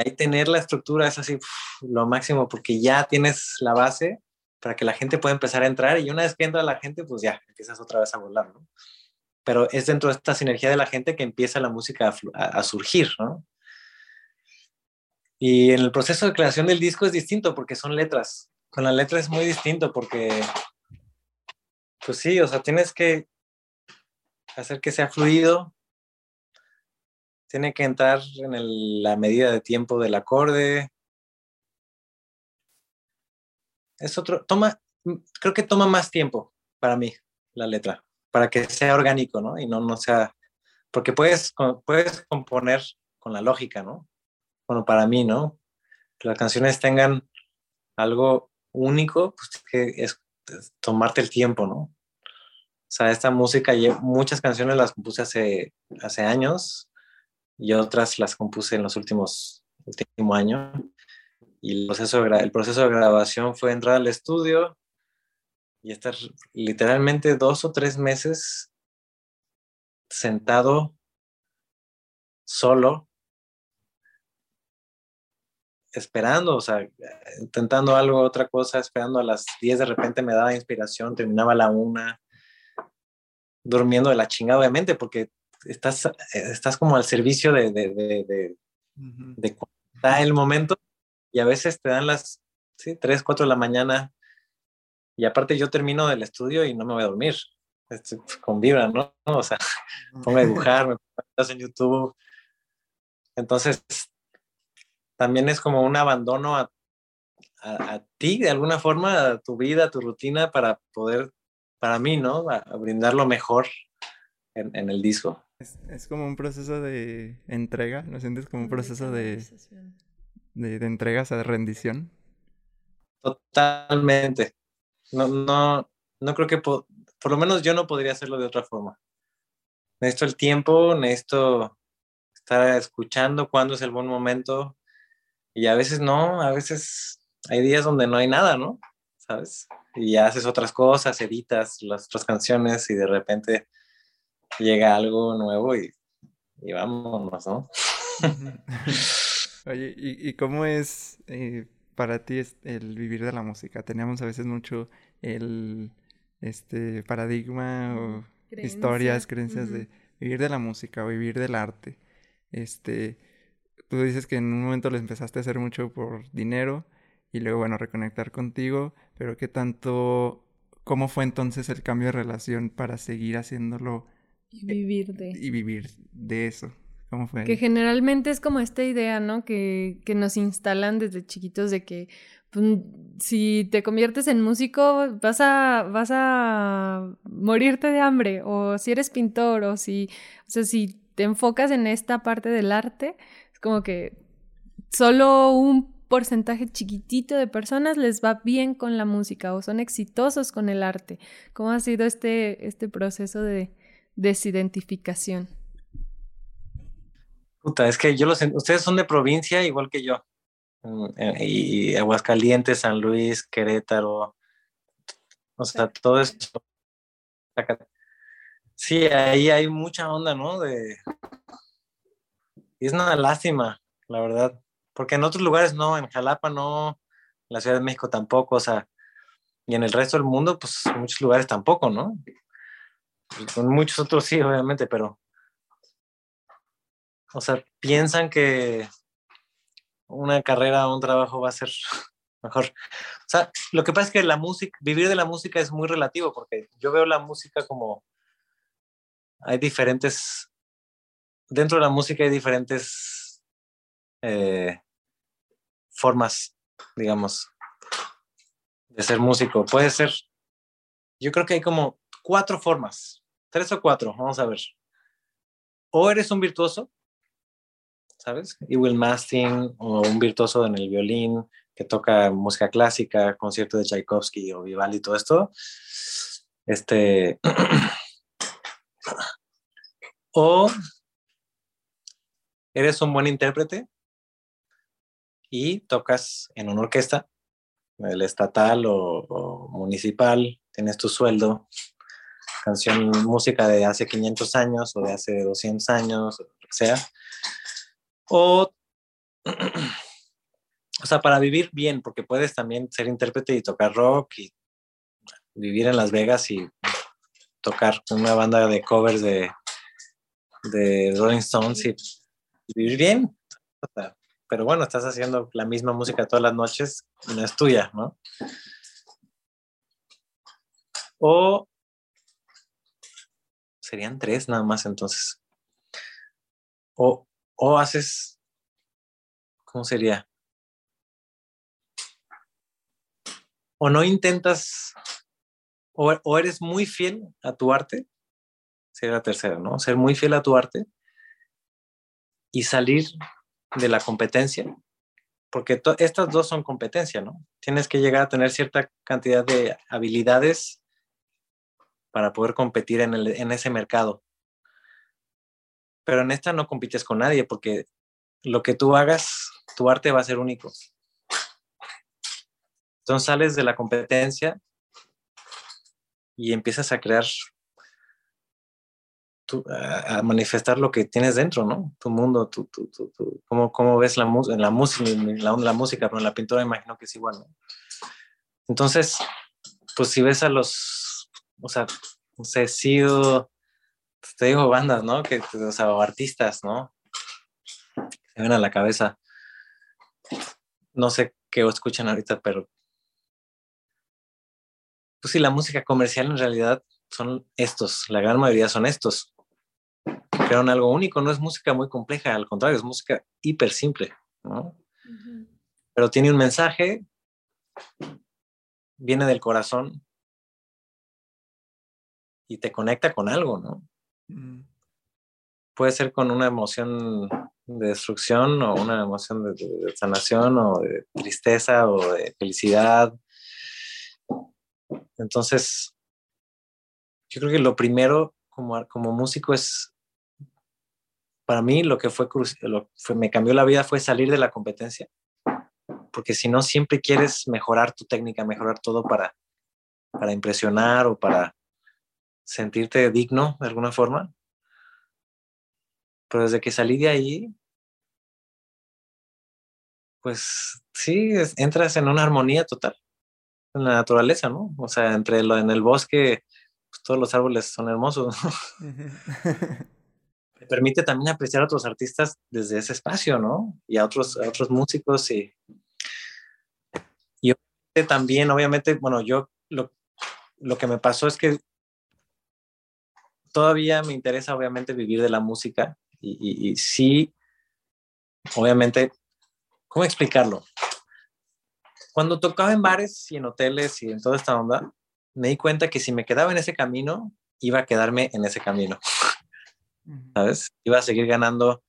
Ahí tener la estructura es así lo máximo porque ya tienes la base para que la gente pueda empezar a entrar y una vez que entra la gente, pues ya empiezas otra vez a volar, ¿no? Pero es dentro de esta sinergia de la gente que empieza la música a, a surgir, ¿no? Y en el proceso de creación del disco es distinto porque son letras. Con la letra es muy distinto porque, pues sí, o sea, tienes que hacer que sea fluido, tiene que entrar en la medida de tiempo del acorde. Es otro, toma, creo que toma más tiempo para mí la letra, para que sea orgánico, ¿no? Y no, no sea, porque puedes, puedes componer con la lógica, ¿no? bueno, para mí, ¿no? Que las canciones tengan algo único, pues que es, tomarte el tiempo, ¿no? O sea, esta música, muchas canciones las compuse hace, hace años y otras las compuse en los últimos último año. Y el proceso, de, el proceso de grabación fue entrar al estudio y estar literalmente dos o tres meses sentado solo esperando, o sea, intentando algo, otra cosa, esperando a las 10 de repente me daba inspiración, terminaba la una, durmiendo de la chingada, obviamente, porque estás, estás como al servicio de, de, de, de, da el momento y a veces te dan las ¿sí? 3, 4 de la mañana y aparte yo termino del estudio y no me voy a dormir, Estoy con vibra, ¿no? O sea, [laughs] pongo a dibujar, me pongo en YouTube. Entonces, también es como un abandono a, a, ti, de alguna forma, a tu vida, a tu rutina, para poder, para mí, ¿no? A, brindar lo mejor en, en el disco. Es, es, como un proceso de entrega, ¿lo sientes como un proceso de, de, de entrega, o sea, de rendición? Totalmente. No, no, no creo que, por lo menos yo no podría hacerlo de otra forma. Necesito el tiempo, necesito estar escuchando cuándo es el buen momento, y a veces no, a veces hay días donde no hay nada, ¿no? ¿Sabes? Y ya haces otras cosas, editas las otras canciones y de repente llega algo nuevo y, y vámonos, ¿no? Oye, ¿y, cómo es eh, para ti el vivir de la música? Teníamos a veces mucho el este paradigma o historias, creencias de vivir de la música o vivir del arte. Este, tú dices que en un momento lo empezaste a hacer mucho por dinero y luego, bueno, reconectar contigo, pero ¿qué tanto, cómo fue entonces el cambio de relación para seguir haciéndolo? Y vivir de. Y vivir de eso. ¿Cómo fue? Que generalmente es como esta idea, ¿no? Que, que nos instalan desde chiquitos de que pues, si te conviertes en músico vas a, vas a morirte de hambre, o si eres pintor, o si, o sea, si te enfocas en esta parte del arte, como que solo un porcentaje chiquitito de personas les va bien con la música o son exitosos con el arte. ¿Cómo ha sido este, este proceso de desidentificación? Puta, es que yo los ustedes son de provincia igual que yo. Mm, eh, y Aguascalientes, San Luis, Querétaro. O sea, todo eso. Sí, ahí hay mucha onda, ¿no? De es una lástima, la verdad, porque en otros lugares no, en Jalapa no, en la Ciudad de México tampoco, o sea, y en el resto del mundo, pues en muchos lugares tampoco, ¿no? En muchos otros sí, obviamente, pero, o sea, piensan que una carrera o un trabajo va a ser [laughs] mejor. O sea, lo que pasa es que la música, vivir de la música es muy relativo, porque yo veo la música como hay diferentes dentro de la música hay diferentes eh, formas, digamos, de ser músico. Puede ser, yo creo que hay como cuatro formas, tres o cuatro, vamos a ver. O eres un virtuoso, ¿sabes? Will Mastin, o un virtuoso en el violín que toca música clásica, concierto de Tchaikovsky o Vivaldi todo esto. Este. [clears throat] o eres un buen intérprete y tocas en una orquesta, el estatal o, municipal, tienes tu sueldo, canción, música de hace 500 años o de hace 200 años, o lo que sea. O, [clears throat] o sea, para vivir bien, porque puedes también ser intérprete y tocar rock y vivir en Las Vegas y tocar una banda de covers de, de Rolling Stones y vivir bien. pero bueno, estás haciendo la misma música todas las noches y no es tuya, ¿no? O serían tres nada más entonces. O, o haces, ¿cómo sería? O no intentas, o, o eres muy fiel a tu arte, sería la tercera, ¿no? Ser muy fiel a tu arte y salir de la competencia, porque estas dos son competencia, ¿no? Tienes que llegar a tener cierta cantidad de habilidades para poder competir en, en ese mercado. Pero en esta no compites con nadie porque lo que tú hagas, tu arte va a ser único. Entonces sales de la competencia y empiezas a crear a, manifestar lo que tienes dentro, ¿no? Tu mundo, tu, tu, tu, cómo, cómo, ves la, en la música, la, la música, pero en la pintura imagino que es igual, ¿no? Entonces, pues si ves a los, o sea, no sé, sido, pues, te digo bandas, ¿no? Que, o sea, o artistas, ¿no? Se ven a la cabeza. No sé qué escuchan ahorita, pero pues sí, la música comercial en realidad son estos, la gran mayoría son estos crearon algo único, no es música muy compleja, al contrario, es música hiper simple, ¿no? Pero tiene un mensaje, viene del corazón y te conecta con algo, ¿no? Mm. Puede ser con una emoción de destrucción o una emoción de, de, sanación o de tristeza o de felicidad. Entonces, yo creo que lo primero como, como músico es para mí lo que fue, lo fue, me cambió la vida fue salir de la competencia, porque si no siempre quieres mejorar tu técnica, mejorar todo para, para impresionar o para sentirte digno de alguna forma. Pero desde que salí de ahí, pues sí, entras en una armonía total en la naturaleza, ¿no? O sea, entre lo en el bosque, pues todos los árboles son hermosos. [laughs] [laughs] permite también apreciar a otros artistas desde ese espacio, ¿no? Y a otros, otros músicos y, y también, obviamente, bueno, yo lo, lo que me pasó es que todavía me interesa, obviamente, vivir de la música y, y, sí, obviamente, ¿cómo explicarlo? Cuando tocaba en bares y en hoteles y en toda esta onda, me di cuenta que si me quedaba en ese camino, iba a quedarme en ese camino. ¿sabes? Iba a seguir ganando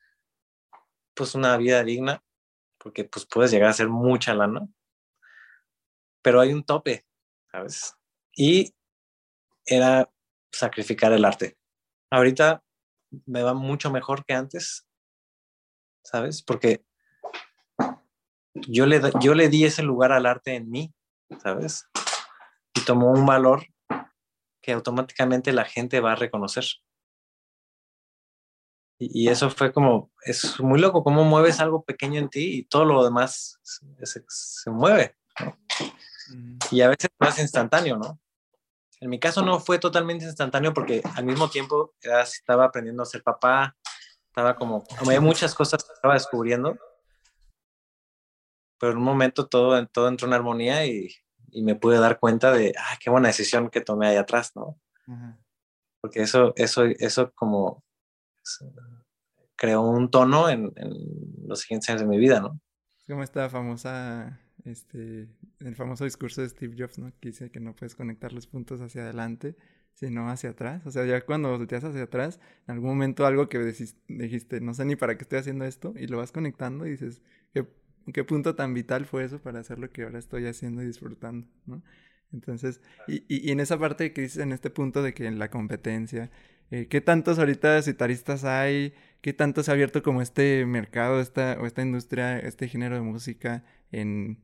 pues una vida digna, porque pues puedes llegar a hacer mucha lana, pero hay un tope, ¿sabes? Y era sacrificar el arte. Ahorita me va mucho mejor que antes, ¿sabes? Porque yo le, yo le di ese lugar al arte en mí, ¿sabes? Y tomó un valor que automáticamente la gente va a reconocer. Y, eso fue como, es muy loco, cómo mueves algo pequeño en ti y todo lo demás se, se, mueve. Y a veces no es instantáneo, ¿no? En mi caso no fue totalmente instantáneo porque al mismo tiempo estaba aprendiendo a ser papá, estaba como, había muchas cosas que estaba descubriendo, pero en un momento todo, todo entró en armonía y, y me pude dar cuenta de, ah, qué buena decisión que tomé ahí atrás, ¿no? Porque eso, eso, eso como creó un tono en, los siguientes años de mi vida, ¿no? Como esta famosa, este, el famoso discurso de Steve Jobs, ¿no? Que dice que no puedes conectar los puntos hacia adelante, sino hacia atrás. O sea, ya cuando volteas hacia atrás, en algún momento algo que dijiste, no sé ni para qué estoy haciendo esto, y lo vas conectando y dices, ¿qué, qué punto tan vital fue eso para hacer lo que ahora estoy haciendo y disfrutando, ¿no? Entonces, y, y, en esa parte que dices, en este punto de que en la competencia, eh, ¿qué tantos ahorita citaristas hay? ¿Qué tanto se ha abierto como este mercado, esta, o esta industria, este género de música en,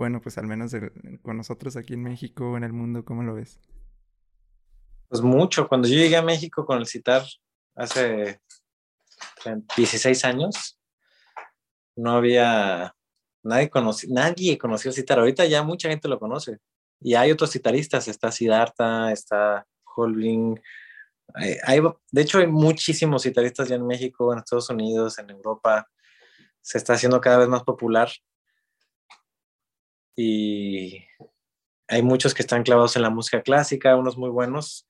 bueno, pues al menos con nosotros aquí en México en el mundo? ¿Cómo lo ves? Pues mucho. Cuando yo llegué a México con el citar hace 16 años, no había nadie conoció, nadie conoció el citar. Ahorita ya mucha gente lo conoce. Y hay otros citaristas, está Siddhartha, está Holbling. Hay, de hecho, hay muchísimos citaristas ya en México, en Estados Unidos, en Europa. Se está haciendo cada vez más popular. Y hay muchos que están clavados en la música clásica, unos muy buenos,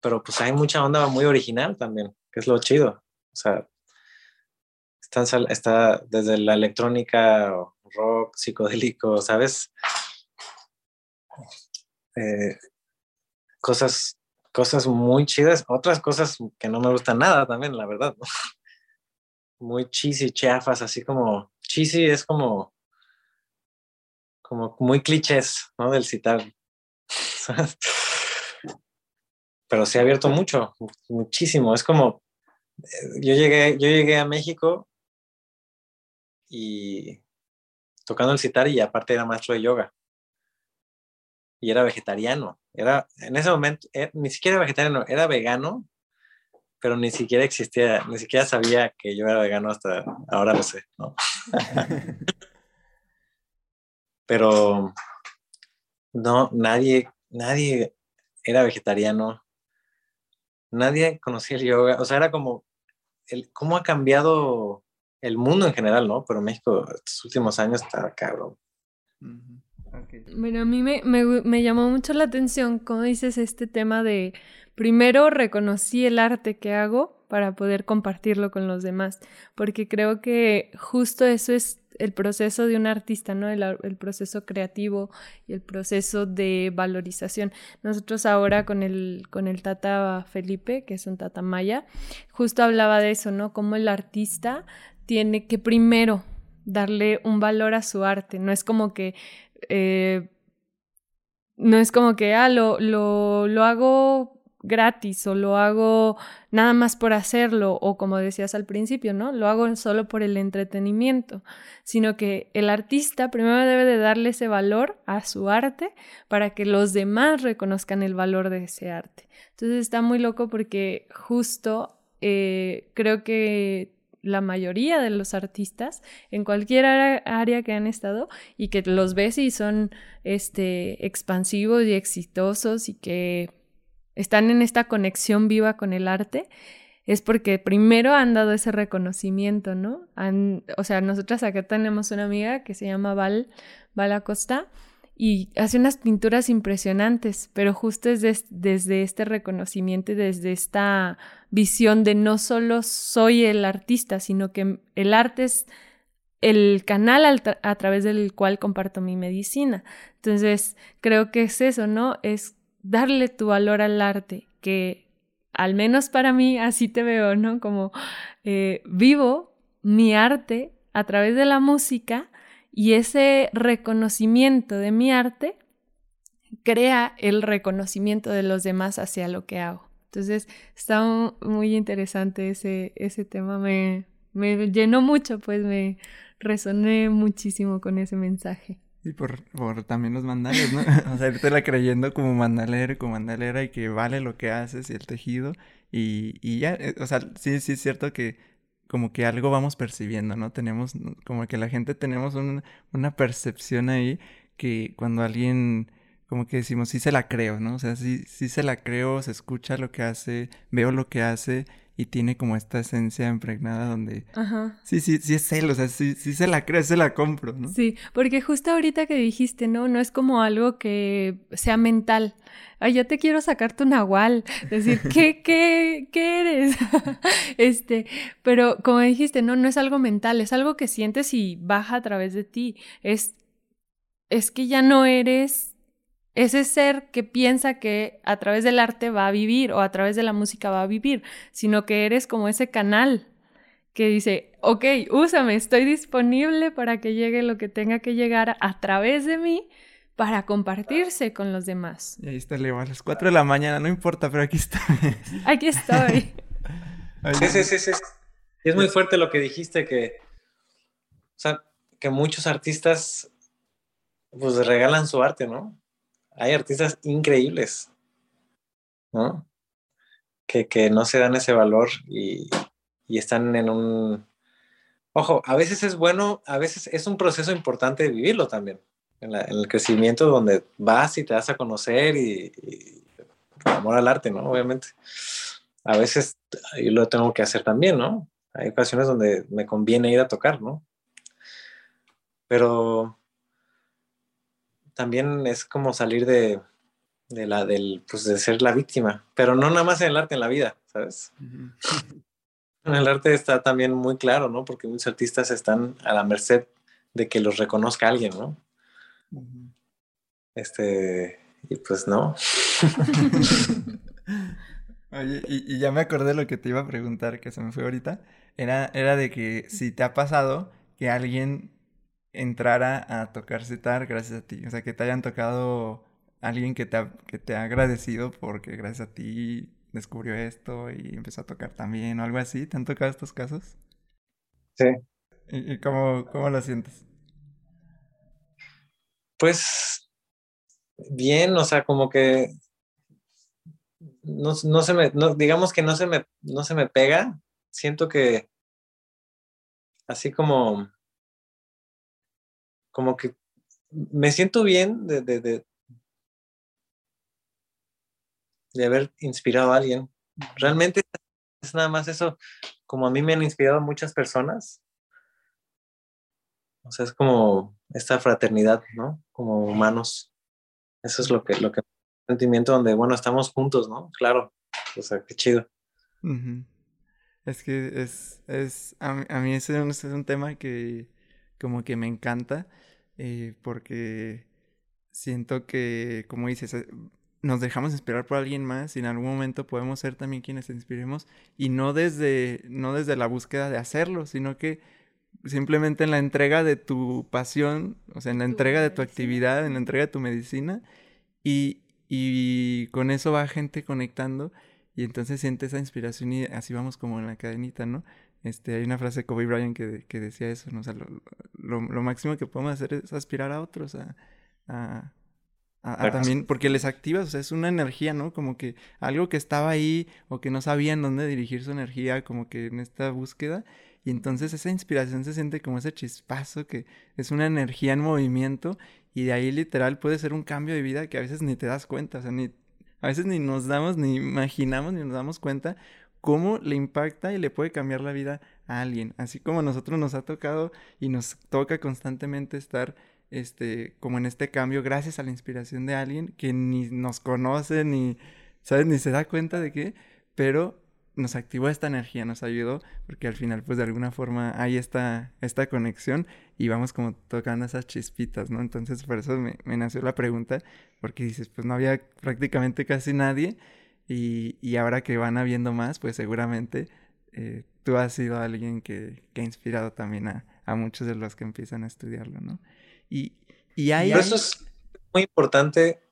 pero pues hay mucha onda muy original también, que es lo chido. O sea, está desde la electrónica, rock, psicodélico, ¿sabes? Eh, cosas, cosas muy chidas, otras cosas que no me gustan nada también, la verdad. [laughs] Muy cheesy, chafas, así como, cheesy es como, como muy clichés, ¿no? Del citar. [laughs] Pero se ha abierto mucho, muchísimo. Es como, eh, yo llegué, yo llegué a México y tocando el citar y aparte era maestro de yoga. Y era vegetariano. Era, en ese momento, eh, ni siquiera vegetariano, era vegano, pero ni siquiera existía, ni siquiera sabía que yo era vegano hasta ahora lo sé. [laughs] pero no, nadie, nadie era vegetariano, nadie conocía el yoga, o sea, era como, el, cómo ha cambiado el mundo en general, ¿no? Pero México estos últimos años está cabrón. Bueno, a mí me, me, llamó mucho la atención, como dices, este tema de, primero reconocí el arte que hago para poder compartirlo con los demás, porque creo que justo eso es el proceso de un artista, ¿no? El, proceso creativo y el proceso de valorización. Nosotros ahora con el, con el Tata Felipe, que es un Tata Maya, justo hablaba de eso, ¿no? Como el artista tiene que primero darle un valor a su arte. No es como que. Eh, no es como que, ah, lo, lo, lo hago gratis o lo hago nada más por hacerlo o como decías al principio, ¿no? Lo hago solo por el entretenimiento, sino que el artista primero debe de darle ese valor a su arte para que los demás reconozcan el valor de ese arte. Entonces está muy loco porque justo eh, creo que la mayoría de los artistas en cualquier área que han estado y que los ves y son este, expansivos y exitosos y que están en esta conexión viva con el arte, es porque primero han dado ese reconocimiento, ¿no? o sea, nosotras acá tenemos una amiga que se llama Val, Val Acosta, y hace unas pinturas impresionantes, pero justo es desde este reconocimiento y desde esta visión de no solo soy el artista, sino que el arte es el canal a través del cual comparto mi medicina. Entonces, creo que es eso, ¿no? Es darle tu valor al arte, que al menos para mí así te veo, ¿no? Como eh, vivo mi arte a través de la música y ese reconocimiento de mi arte crea el reconocimiento de los demás hacia lo que hago. Entonces, está muy interesante ese, ese tema, me, me llenó mucho, pues me resoné muchísimo con ese mensaje. Y por, por también los mandales, ¿no? [laughs] o sea, irte la creyendo como mandalero, como mandalera y que vale lo que haces y el tejido. Y, y ya, eh, o sea, sí, sí es cierto que como que algo vamos percibiendo, ¿no? Tenemos, como que la gente tenemos una percepción ahí que cuando alguien, como que decimos, sí se la creo, ¿no? O sea, sí, sí se la creo, se escucha lo que hace, veo lo que hace y tiene como esta esencia impregnada donde... Ajá. Sí, sí, sí es él, o sea, sí, sí se la creo, se la compro, ¿no? Sí, porque justo ahorita que dijiste, ¿no? No es como algo que sea mental. Ay, yo te quiero sacar tu nahual. Decir, [laughs] ¿qué, qué, qué eres? [laughs] este, pero como dijiste, no, no es algo mental, es algo que sientes y baja a través de ti. Es, es que ya no eres ese ser que piensa que a través del arte va a vivir o a través de la música va a vivir, sino que eres como ese canal que dice, ok, úsame, estoy disponible para que llegue lo que tenga que llegar a través de mí para compartirse con los demás. Y ahí está Leo, a las 4 de la mañana, no importa, pero aquí estoy. [laughs] aquí estoy. [laughs] sí, sí, sí, sí. Y es muy fuerte lo que dijiste, que, o sea, que muchos artistas pues regalan su arte, ¿no? Hay artistas increíbles. ¿no? Que, que no se dan ese valor y, y están en un... Ojo, a veces es bueno, a veces es un proceso importante vivirlo también, en, el crecimiento donde vas y te das a conocer y, y amor al arte, ¿no? Obviamente. A veces yo lo tengo que hacer también, ¿no? Hay ocasiones donde me conviene ir a tocar, ¿no? Pero también es como salir de, de la del pues de ser la víctima, pero no nada más en el arte, en la vida, ¿sabes? En el arte está también muy claro, ¿no? Porque muchos artistas están a la merced de que los reconozca alguien, ¿no? Este, y pues no. [laughs] Oye, y, ya me acordé de lo que te iba a preguntar, que se me fue ahorita. Era, era de que si te ha pasado que alguien entrara a tocar citar gracias a ti. O sea, que te hayan tocado alguien que te ha, que te ha agradecido porque gracias a ti descubrió esto y empezó a tocar también o algo así. ¿Te han tocado estos casos? Sí. ¿Y, cómo, cómo lo sientes? Pues bien, o sea, como que no, no se me, no, digamos que no se me, no se me pega. Siento que así como, como que me siento bien de, de, de, de haber inspirado a alguien. Realmente es nada más eso, como a mí me han inspirado muchas personas. O sea, es como esta fraternidad, ¿no? Como humanos. Eso es lo que, lo que, sentimiento donde, bueno, estamos juntos, ¿no? Claro. O sea, qué chido. Es que es, es, a, mí ese es un tema que como que me encanta, eh, porque siento que, como dices, eh, nos dejamos inspirar por alguien más y en algún momento podemos ser también quienes inspiremos y no desde, no desde la búsqueda de hacerlo, sino que simplemente en la entrega de tu pasión, o sea, en la entrega de tu actividad, en la entrega de tu medicina y, y con eso va gente conectando y entonces siente esa inspiración y así vamos como en la cadenita, ¿no? Este, hay una frase de Kobe Bryant que, que decía eso, ¿no? O sea, lo, lo, máximo que podemos hacer es aspirar a otros, a, a también, porque les activas, o sea, es una energía, ¿no? Como que algo que estaba ahí o que no sabían dónde dirigir su energía, como que en esta búsqueda, y entonces esa inspiración se siente como ese chispazo que es una energía en movimiento, y de ahí literal puede ser un cambio de vida que a veces ni te das cuenta, o sea, ni, a veces ni nos damos, ni imaginamos, ni nos damos cuenta cómo le impacta y le puede cambiar la vida a alguien, así como a nosotros nos ha tocado y nos toca constantemente estar este, como en este cambio, gracias a la inspiración de alguien que ni nos conoce, ni, ¿sabes? Ni se da cuenta de qué, pero nos activó esta energía, nos ayudó, porque al final, pues de alguna forma hay esta, esta conexión y vamos como tocando esas chispitas, ¿no? Entonces, por eso me, nació la pregunta, porque dices, pues no había prácticamente casi nadie y, y ahora que van habiendo más, pues seguramente eh, tú has sido alguien que, que ha inspirado también a, a muchos de los que empiezan a estudiarlo, ¿no? Y, y hay... Pero eso es muy importante,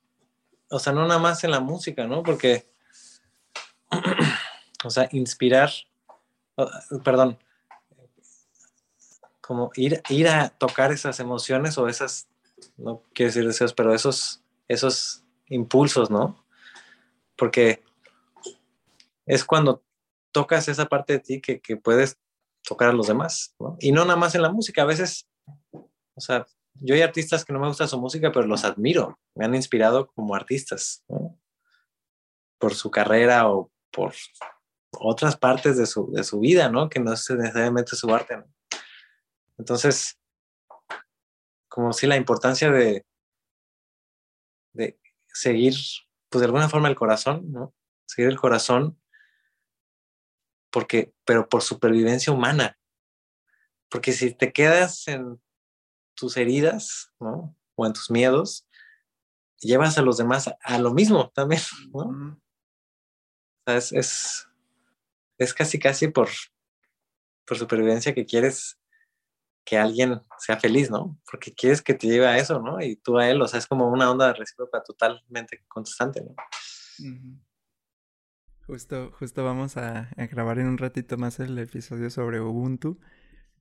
o sea, no nada más en la música, ¿no? Porque, [clears throat] o sea, inspirar, perdón, como ir, ir a tocar esas emociones o esas, no quiero decir deseos, pero esos, esos impulsos, ¿no? Porque es cuando tocas esa parte de ti que, que puedes tocar a los demás, ¿no? Y no nada más en la música, a veces, o sea, yo hay artistas que no me gusta su música, pero los admiro. Me han inspirado como artistas, por su carrera o por otras partes de su, de su vida, ¿no? Que no es necesariamente su arte. Entonces, como si la importancia de, de seguir, pues de alguna forma el corazón, ¿no? Seguir el corazón, porque, pero por supervivencia humana. Porque si te quedas en tus heridas, ¿no? O en tus miedos, llevas a los demás a, lo mismo también, ¿no? es, es, casi, casi por, por supervivencia que quieres que alguien sea feliz, ¿no? Porque quieres que te lleve a eso, ¿no? Y tú a él, o sea, es como una onda recíproca totalmente constante, ¿no? Justo, justo vamos a, a, grabar en un ratito más el episodio sobre Ubuntu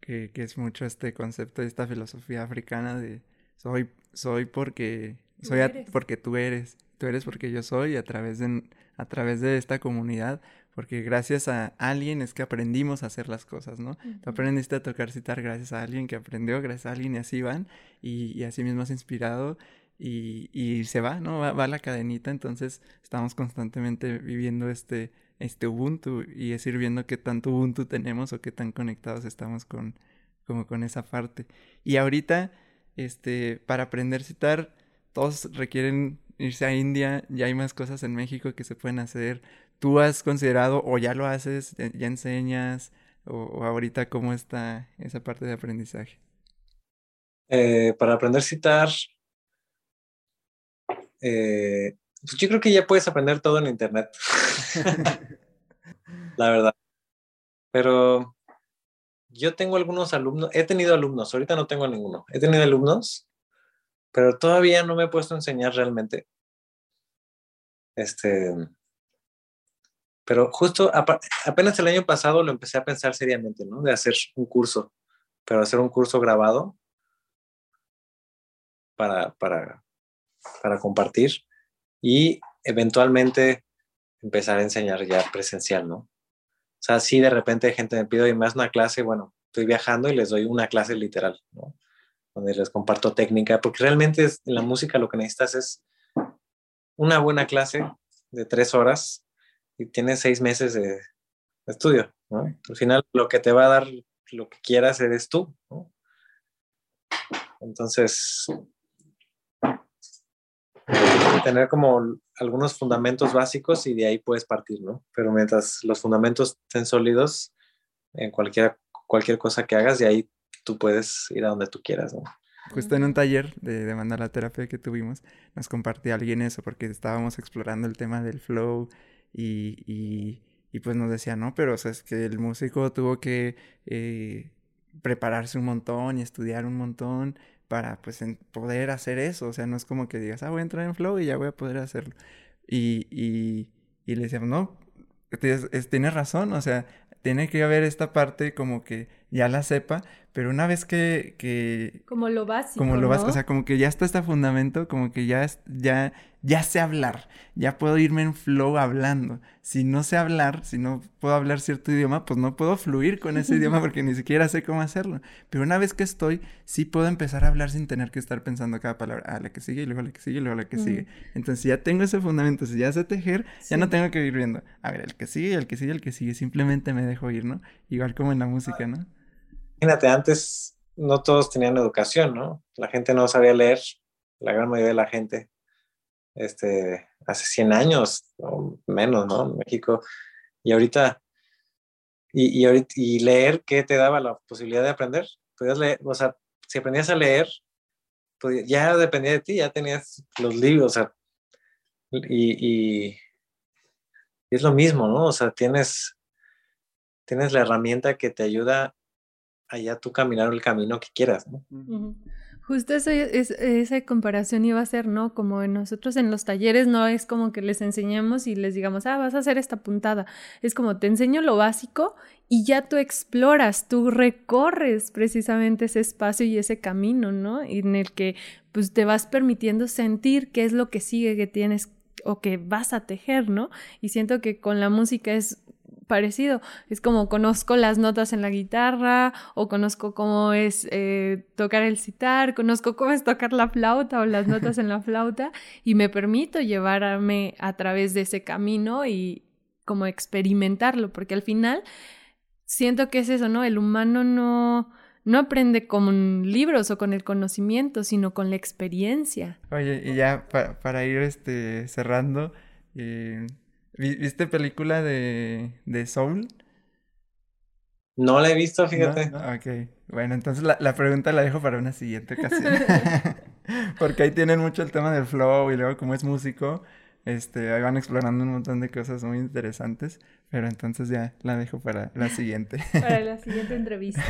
que, es mucho este concepto, esta filosofía africana de soy, soy porque, soy porque tú eres. Tú eres porque yo soy a través de, a través de esta comunidad, porque gracias a alguien es que aprendimos a hacer las cosas, ¿no? Tú aprendiste a tocar citar gracias a alguien que aprendió, gracias a alguien y así van, y, así mismo has inspirado y, y se va, ¿no? Va, va, la cadenita, entonces estamos constantemente viviendo este, este Ubuntu y es ir viendo qué tanto Ubuntu tenemos o qué tan conectados estamos con, como con esa parte. Y ahorita, este, para aprender citar, todos requieren irse a India, ya hay más cosas en México que se pueden hacer. ¿Tú has considerado o ya lo haces, ya enseñas o, ahorita cómo está esa parte de aprendizaje? Eh, para aprender a citar, eh, pues yo creo que ya puedes aprender todo en Internet. [laughs] La verdad. Pero yo tengo algunos alumnos, he tenido alumnos, ahorita no tengo ninguno. He tenido alumnos, pero todavía no me he puesto a enseñar realmente. Este, pero justo apenas el año pasado lo empecé a pensar seriamente, ¿no? De hacer un curso, pero hacer un curso grabado para, para, para compartir y eventualmente empezar a enseñar ya presencial, ¿no? O sea, si de repente gente me pide, y más una clase, bueno, estoy viajando y les doy una clase literal, ¿no? Donde les comparto técnica, porque realmente es, en la música lo que necesitas es una buena clase de tres horas y tienes seis meses de, estudio, ¿no? Al final lo que te va a dar lo que quieras eres tú, ¿no? Entonces, tener como algunos fundamentos básicos y de ahí puedes partir, ¿no? Pero mientras los fundamentos estén sólidos, en cualquier, cualquier cosa que hagas, de ahí tú puedes ir a donde tú quieras. Justo en un taller de, de la terapia que tuvimos, nos compartía alguien eso porque estábamos explorando el tema del flow y, y, y pues nos decía, no, pero o sea, es que el músico tuvo que eh, prepararse un montón y estudiar un montón para pues poder hacer eso. O sea, no es como que digas, ah, voy a entrar en flow y ya voy a poder hacerlo. Y, y, y le decíamos, no, tienes razón, o sea, tiene que haber esta parte como que ya la sepa, pero una vez que... que como lo básico. Como lo básico, o sea, como que ya está este fundamento, como que ya, ya, ya sé hablar, ya puedo irme en flow hablando. Si no sé hablar, si no puedo hablar cierto idioma, pues no puedo fluir con ese idioma [laughs] porque ni siquiera sé cómo hacerlo. Pero una vez que estoy, sí puedo empezar a hablar sin tener que estar pensando cada palabra, ah, la que sigue, y luego la que sigue, y luego la que sigue. Entonces, si ya tengo ese fundamento, si ya sé tejer, ya no tengo que ir viendo, a ver, el que sigue, el que sigue, el que sigue, simplemente me dejo ir, ¿no? Igual como en la música, ¿no? Imagínate, antes no todos tenían educación, ¿no? La gente no sabía leer, la gran mayoría de la gente, este, hace 100 años o menos, ¿no? En México. Y ahorita, y, y, y leer, ¿qué te daba la posibilidad de aprender? Podías leer, o sea, si aprendías a leer, pues ya dependía de ti, ya tenías los libros, y, y, es lo mismo, ¿no? O sea, tienes, tienes la herramienta que te ayuda allá tú caminar el camino que quieras, ¿no? Justo eso es, esa comparación iba a ser, ¿no? Como nosotros en los talleres no es como que les enseñemos y les digamos, ah, vas a hacer esta puntada. Es como te enseño lo básico y ya tú exploras, tú recorres precisamente ese espacio y ese camino, ¿no? En el que pues te vas permitiendo sentir qué es lo que sigue que tienes o que vas a tejer, ¿no? Y siento que con la música es parecido. Es como conozco las notas en la guitarra o conozco cómo es eh, tocar el citar, conozco cómo es tocar la flauta o las notas en la [laughs] flauta y me permito llevarme a través de ese camino y como experimentarlo, porque al final siento que es eso, ¿no? El humano no no aprende con libros o con el conocimiento, sino con la experiencia. Oye, y ya para ir este, cerrando, eh, ¿Viste película de, de Soul? No la he visto, fíjate. Ok, bueno, entonces la, la, pregunta la dejo para una siguiente ocasión. [laughs] [laughs] Porque ahí tienen mucho el tema del flow y luego como es músico, este, ahí van explorando un montón de cosas muy interesantes, pero entonces ya la dejo para la siguiente. [laughs] para la siguiente entrevista.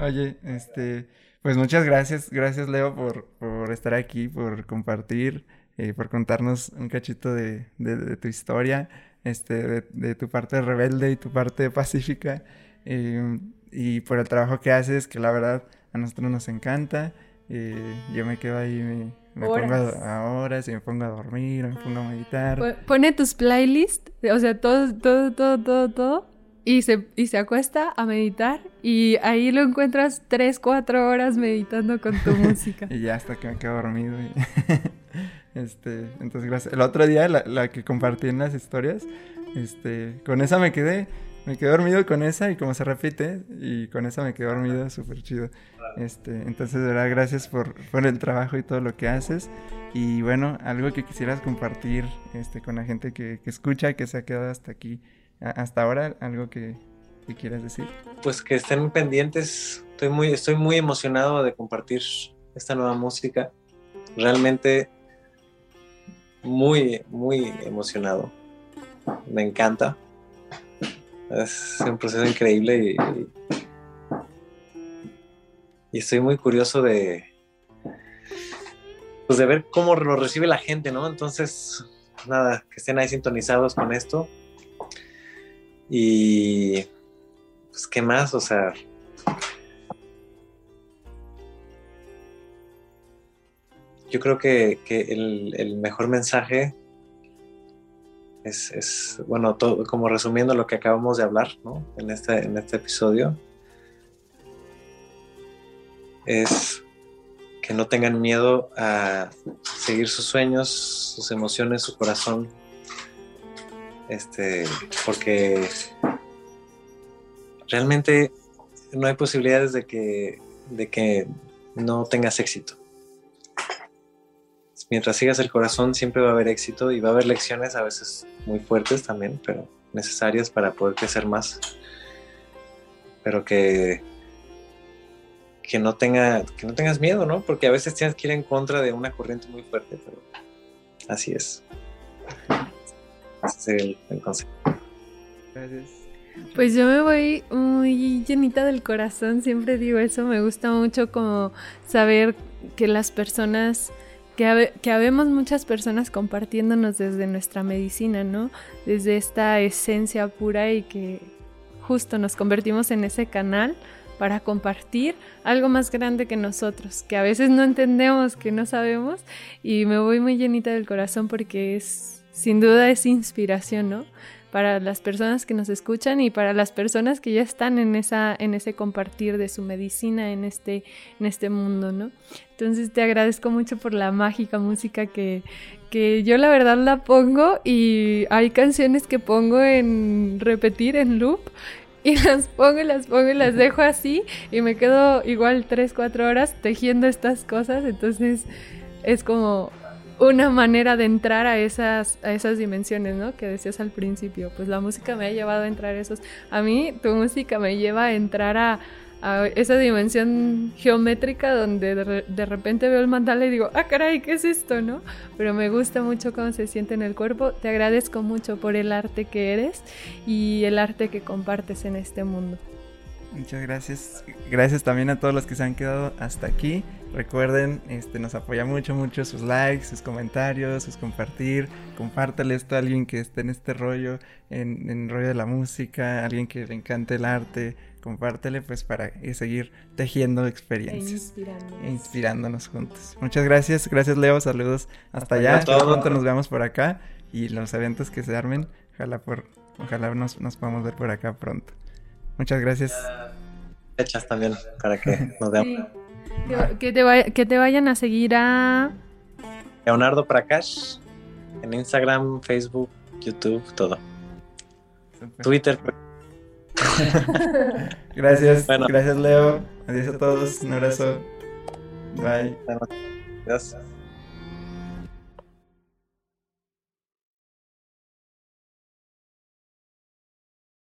Oye, este, pues muchas gracias, gracias Leo por, por estar aquí, por compartir eh, por contarnos un cachito de, tu historia, este, de, tu parte rebelde y tu parte pacífica, eh, y por el trabajo que haces, que la verdad a nosotros nos encanta. eh, yo me quedo ahí, me, me pongo a, horas y me pongo a dormir, me pongo a meditar. Pone tus playlists, o sea, todo, todo, todo, todo, todo, y se, y se acuesta a meditar y ahí lo encuentras tres, cuatro horas meditando con tu [laughs] música. y ya hasta que me quedo dormido. [laughs] este, entonces, gracias. El otro día, la, la que compartí en las historias, este, con esa me quedé. Me quedé dormido con esa y como se repite, y con esa me quedé dormido súper chido. Este, entonces, de verdad, gracias por, por, el trabajo y todo lo que haces. Y bueno, algo que quisieras compartir este, con la gente que, que escucha, que se ha quedado hasta aquí, hasta ahora, algo que, que, quieras decir. Pues que estén pendientes. Estoy muy, estoy muy emocionado de compartir esta nueva música. Realmente muy, muy emocionado. Me encanta es un proceso increíble y, y, estoy muy curioso de, pues de ver cómo lo recibe la gente, ¿no? Entonces, nada, que estén ahí sintonizados con esto. Y, pues, ¿qué más? O sea, yo creo que, el, mejor mensaje es, bueno, como resumiendo lo que acabamos de hablar este, en este episodio, es que no tengan miedo a seguir sus sueños, sus emociones, su corazón, este, porque realmente no hay posibilidades de que no tengas éxito mientras sigas el corazón siempre va a haber éxito y va a haber lecciones a veces muy fuertes también, pero necesarias para poder crecer más. Pero que, que, no, tenga, que no tengas miedo, ¿no? Porque a veces tienes que ir en contra de una corriente muy fuerte, pero así es. Ese es el, el consejo. Gracias. Pues yo me voy muy llenita del corazón, siempre digo eso, me gusta mucho como saber que las personas que, habemos muchas personas compartiéndonos desde nuestra medicina, ¿no? Desde esta esencia pura y que justo nos convertimos en ese canal para compartir algo más grande que nosotros, que a veces no entendemos, que no sabemos, y me voy muy llenita del corazón porque es, sin duda es inspiración, ¿no? Para las personas que nos escuchan y para las personas que ya están en, esa, en ese compartir de su medicina en este, en este mundo, ¿no? Entonces te agradezco mucho por la mágica música que, que yo la verdad la pongo y hay canciones que pongo en repetir, en loop, y [laughs] las pongo y las pongo y las dejo así y me quedo igual 3, 4 horas tejiendo estas cosas, entonces es como una manera de entrar a esas, a esas dimensiones, ¿no? Que decías al principio, pues la música me ha llevado a entrar a esos. A mí tu música me lleva a entrar a, esa dimensión geométrica donde de, repente veo el mandala y digo, ah, caray, ¿qué es esto, no? Pero me gusta mucho cómo se siente en el cuerpo. Te agradezco mucho por el arte que eres y el arte que compartes en este mundo. Muchas gracias. Gracias también a todos los que se han quedado hasta aquí. Recuerden, este, nos apoya mucho, mucho sus likes, sus comentarios, sus compartir. Compártale esto a alguien que esté en este rollo, en, el rollo de la música, alguien que le encante el arte. Compártele pues para seguir tejiendo experiencias. E, inspirándonos. juntos. Muchas gracias. Gracias Leo. Saludos hasta, allá. Pronto nos vemos por acá. Y los eventos que se armen, ojalá, por, ojalá nos, nos podamos ver por acá pronto. Muchas gracias. Fechas también para que [laughs] nos veamos. Que, te que te vayan a seguir a... Leonardo Prakash en Instagram, Facebook, YouTube, todo. Twitter. [laughs] gracias, gracias Leo. Adiós a todos, un abrazo. Bye. Gracias.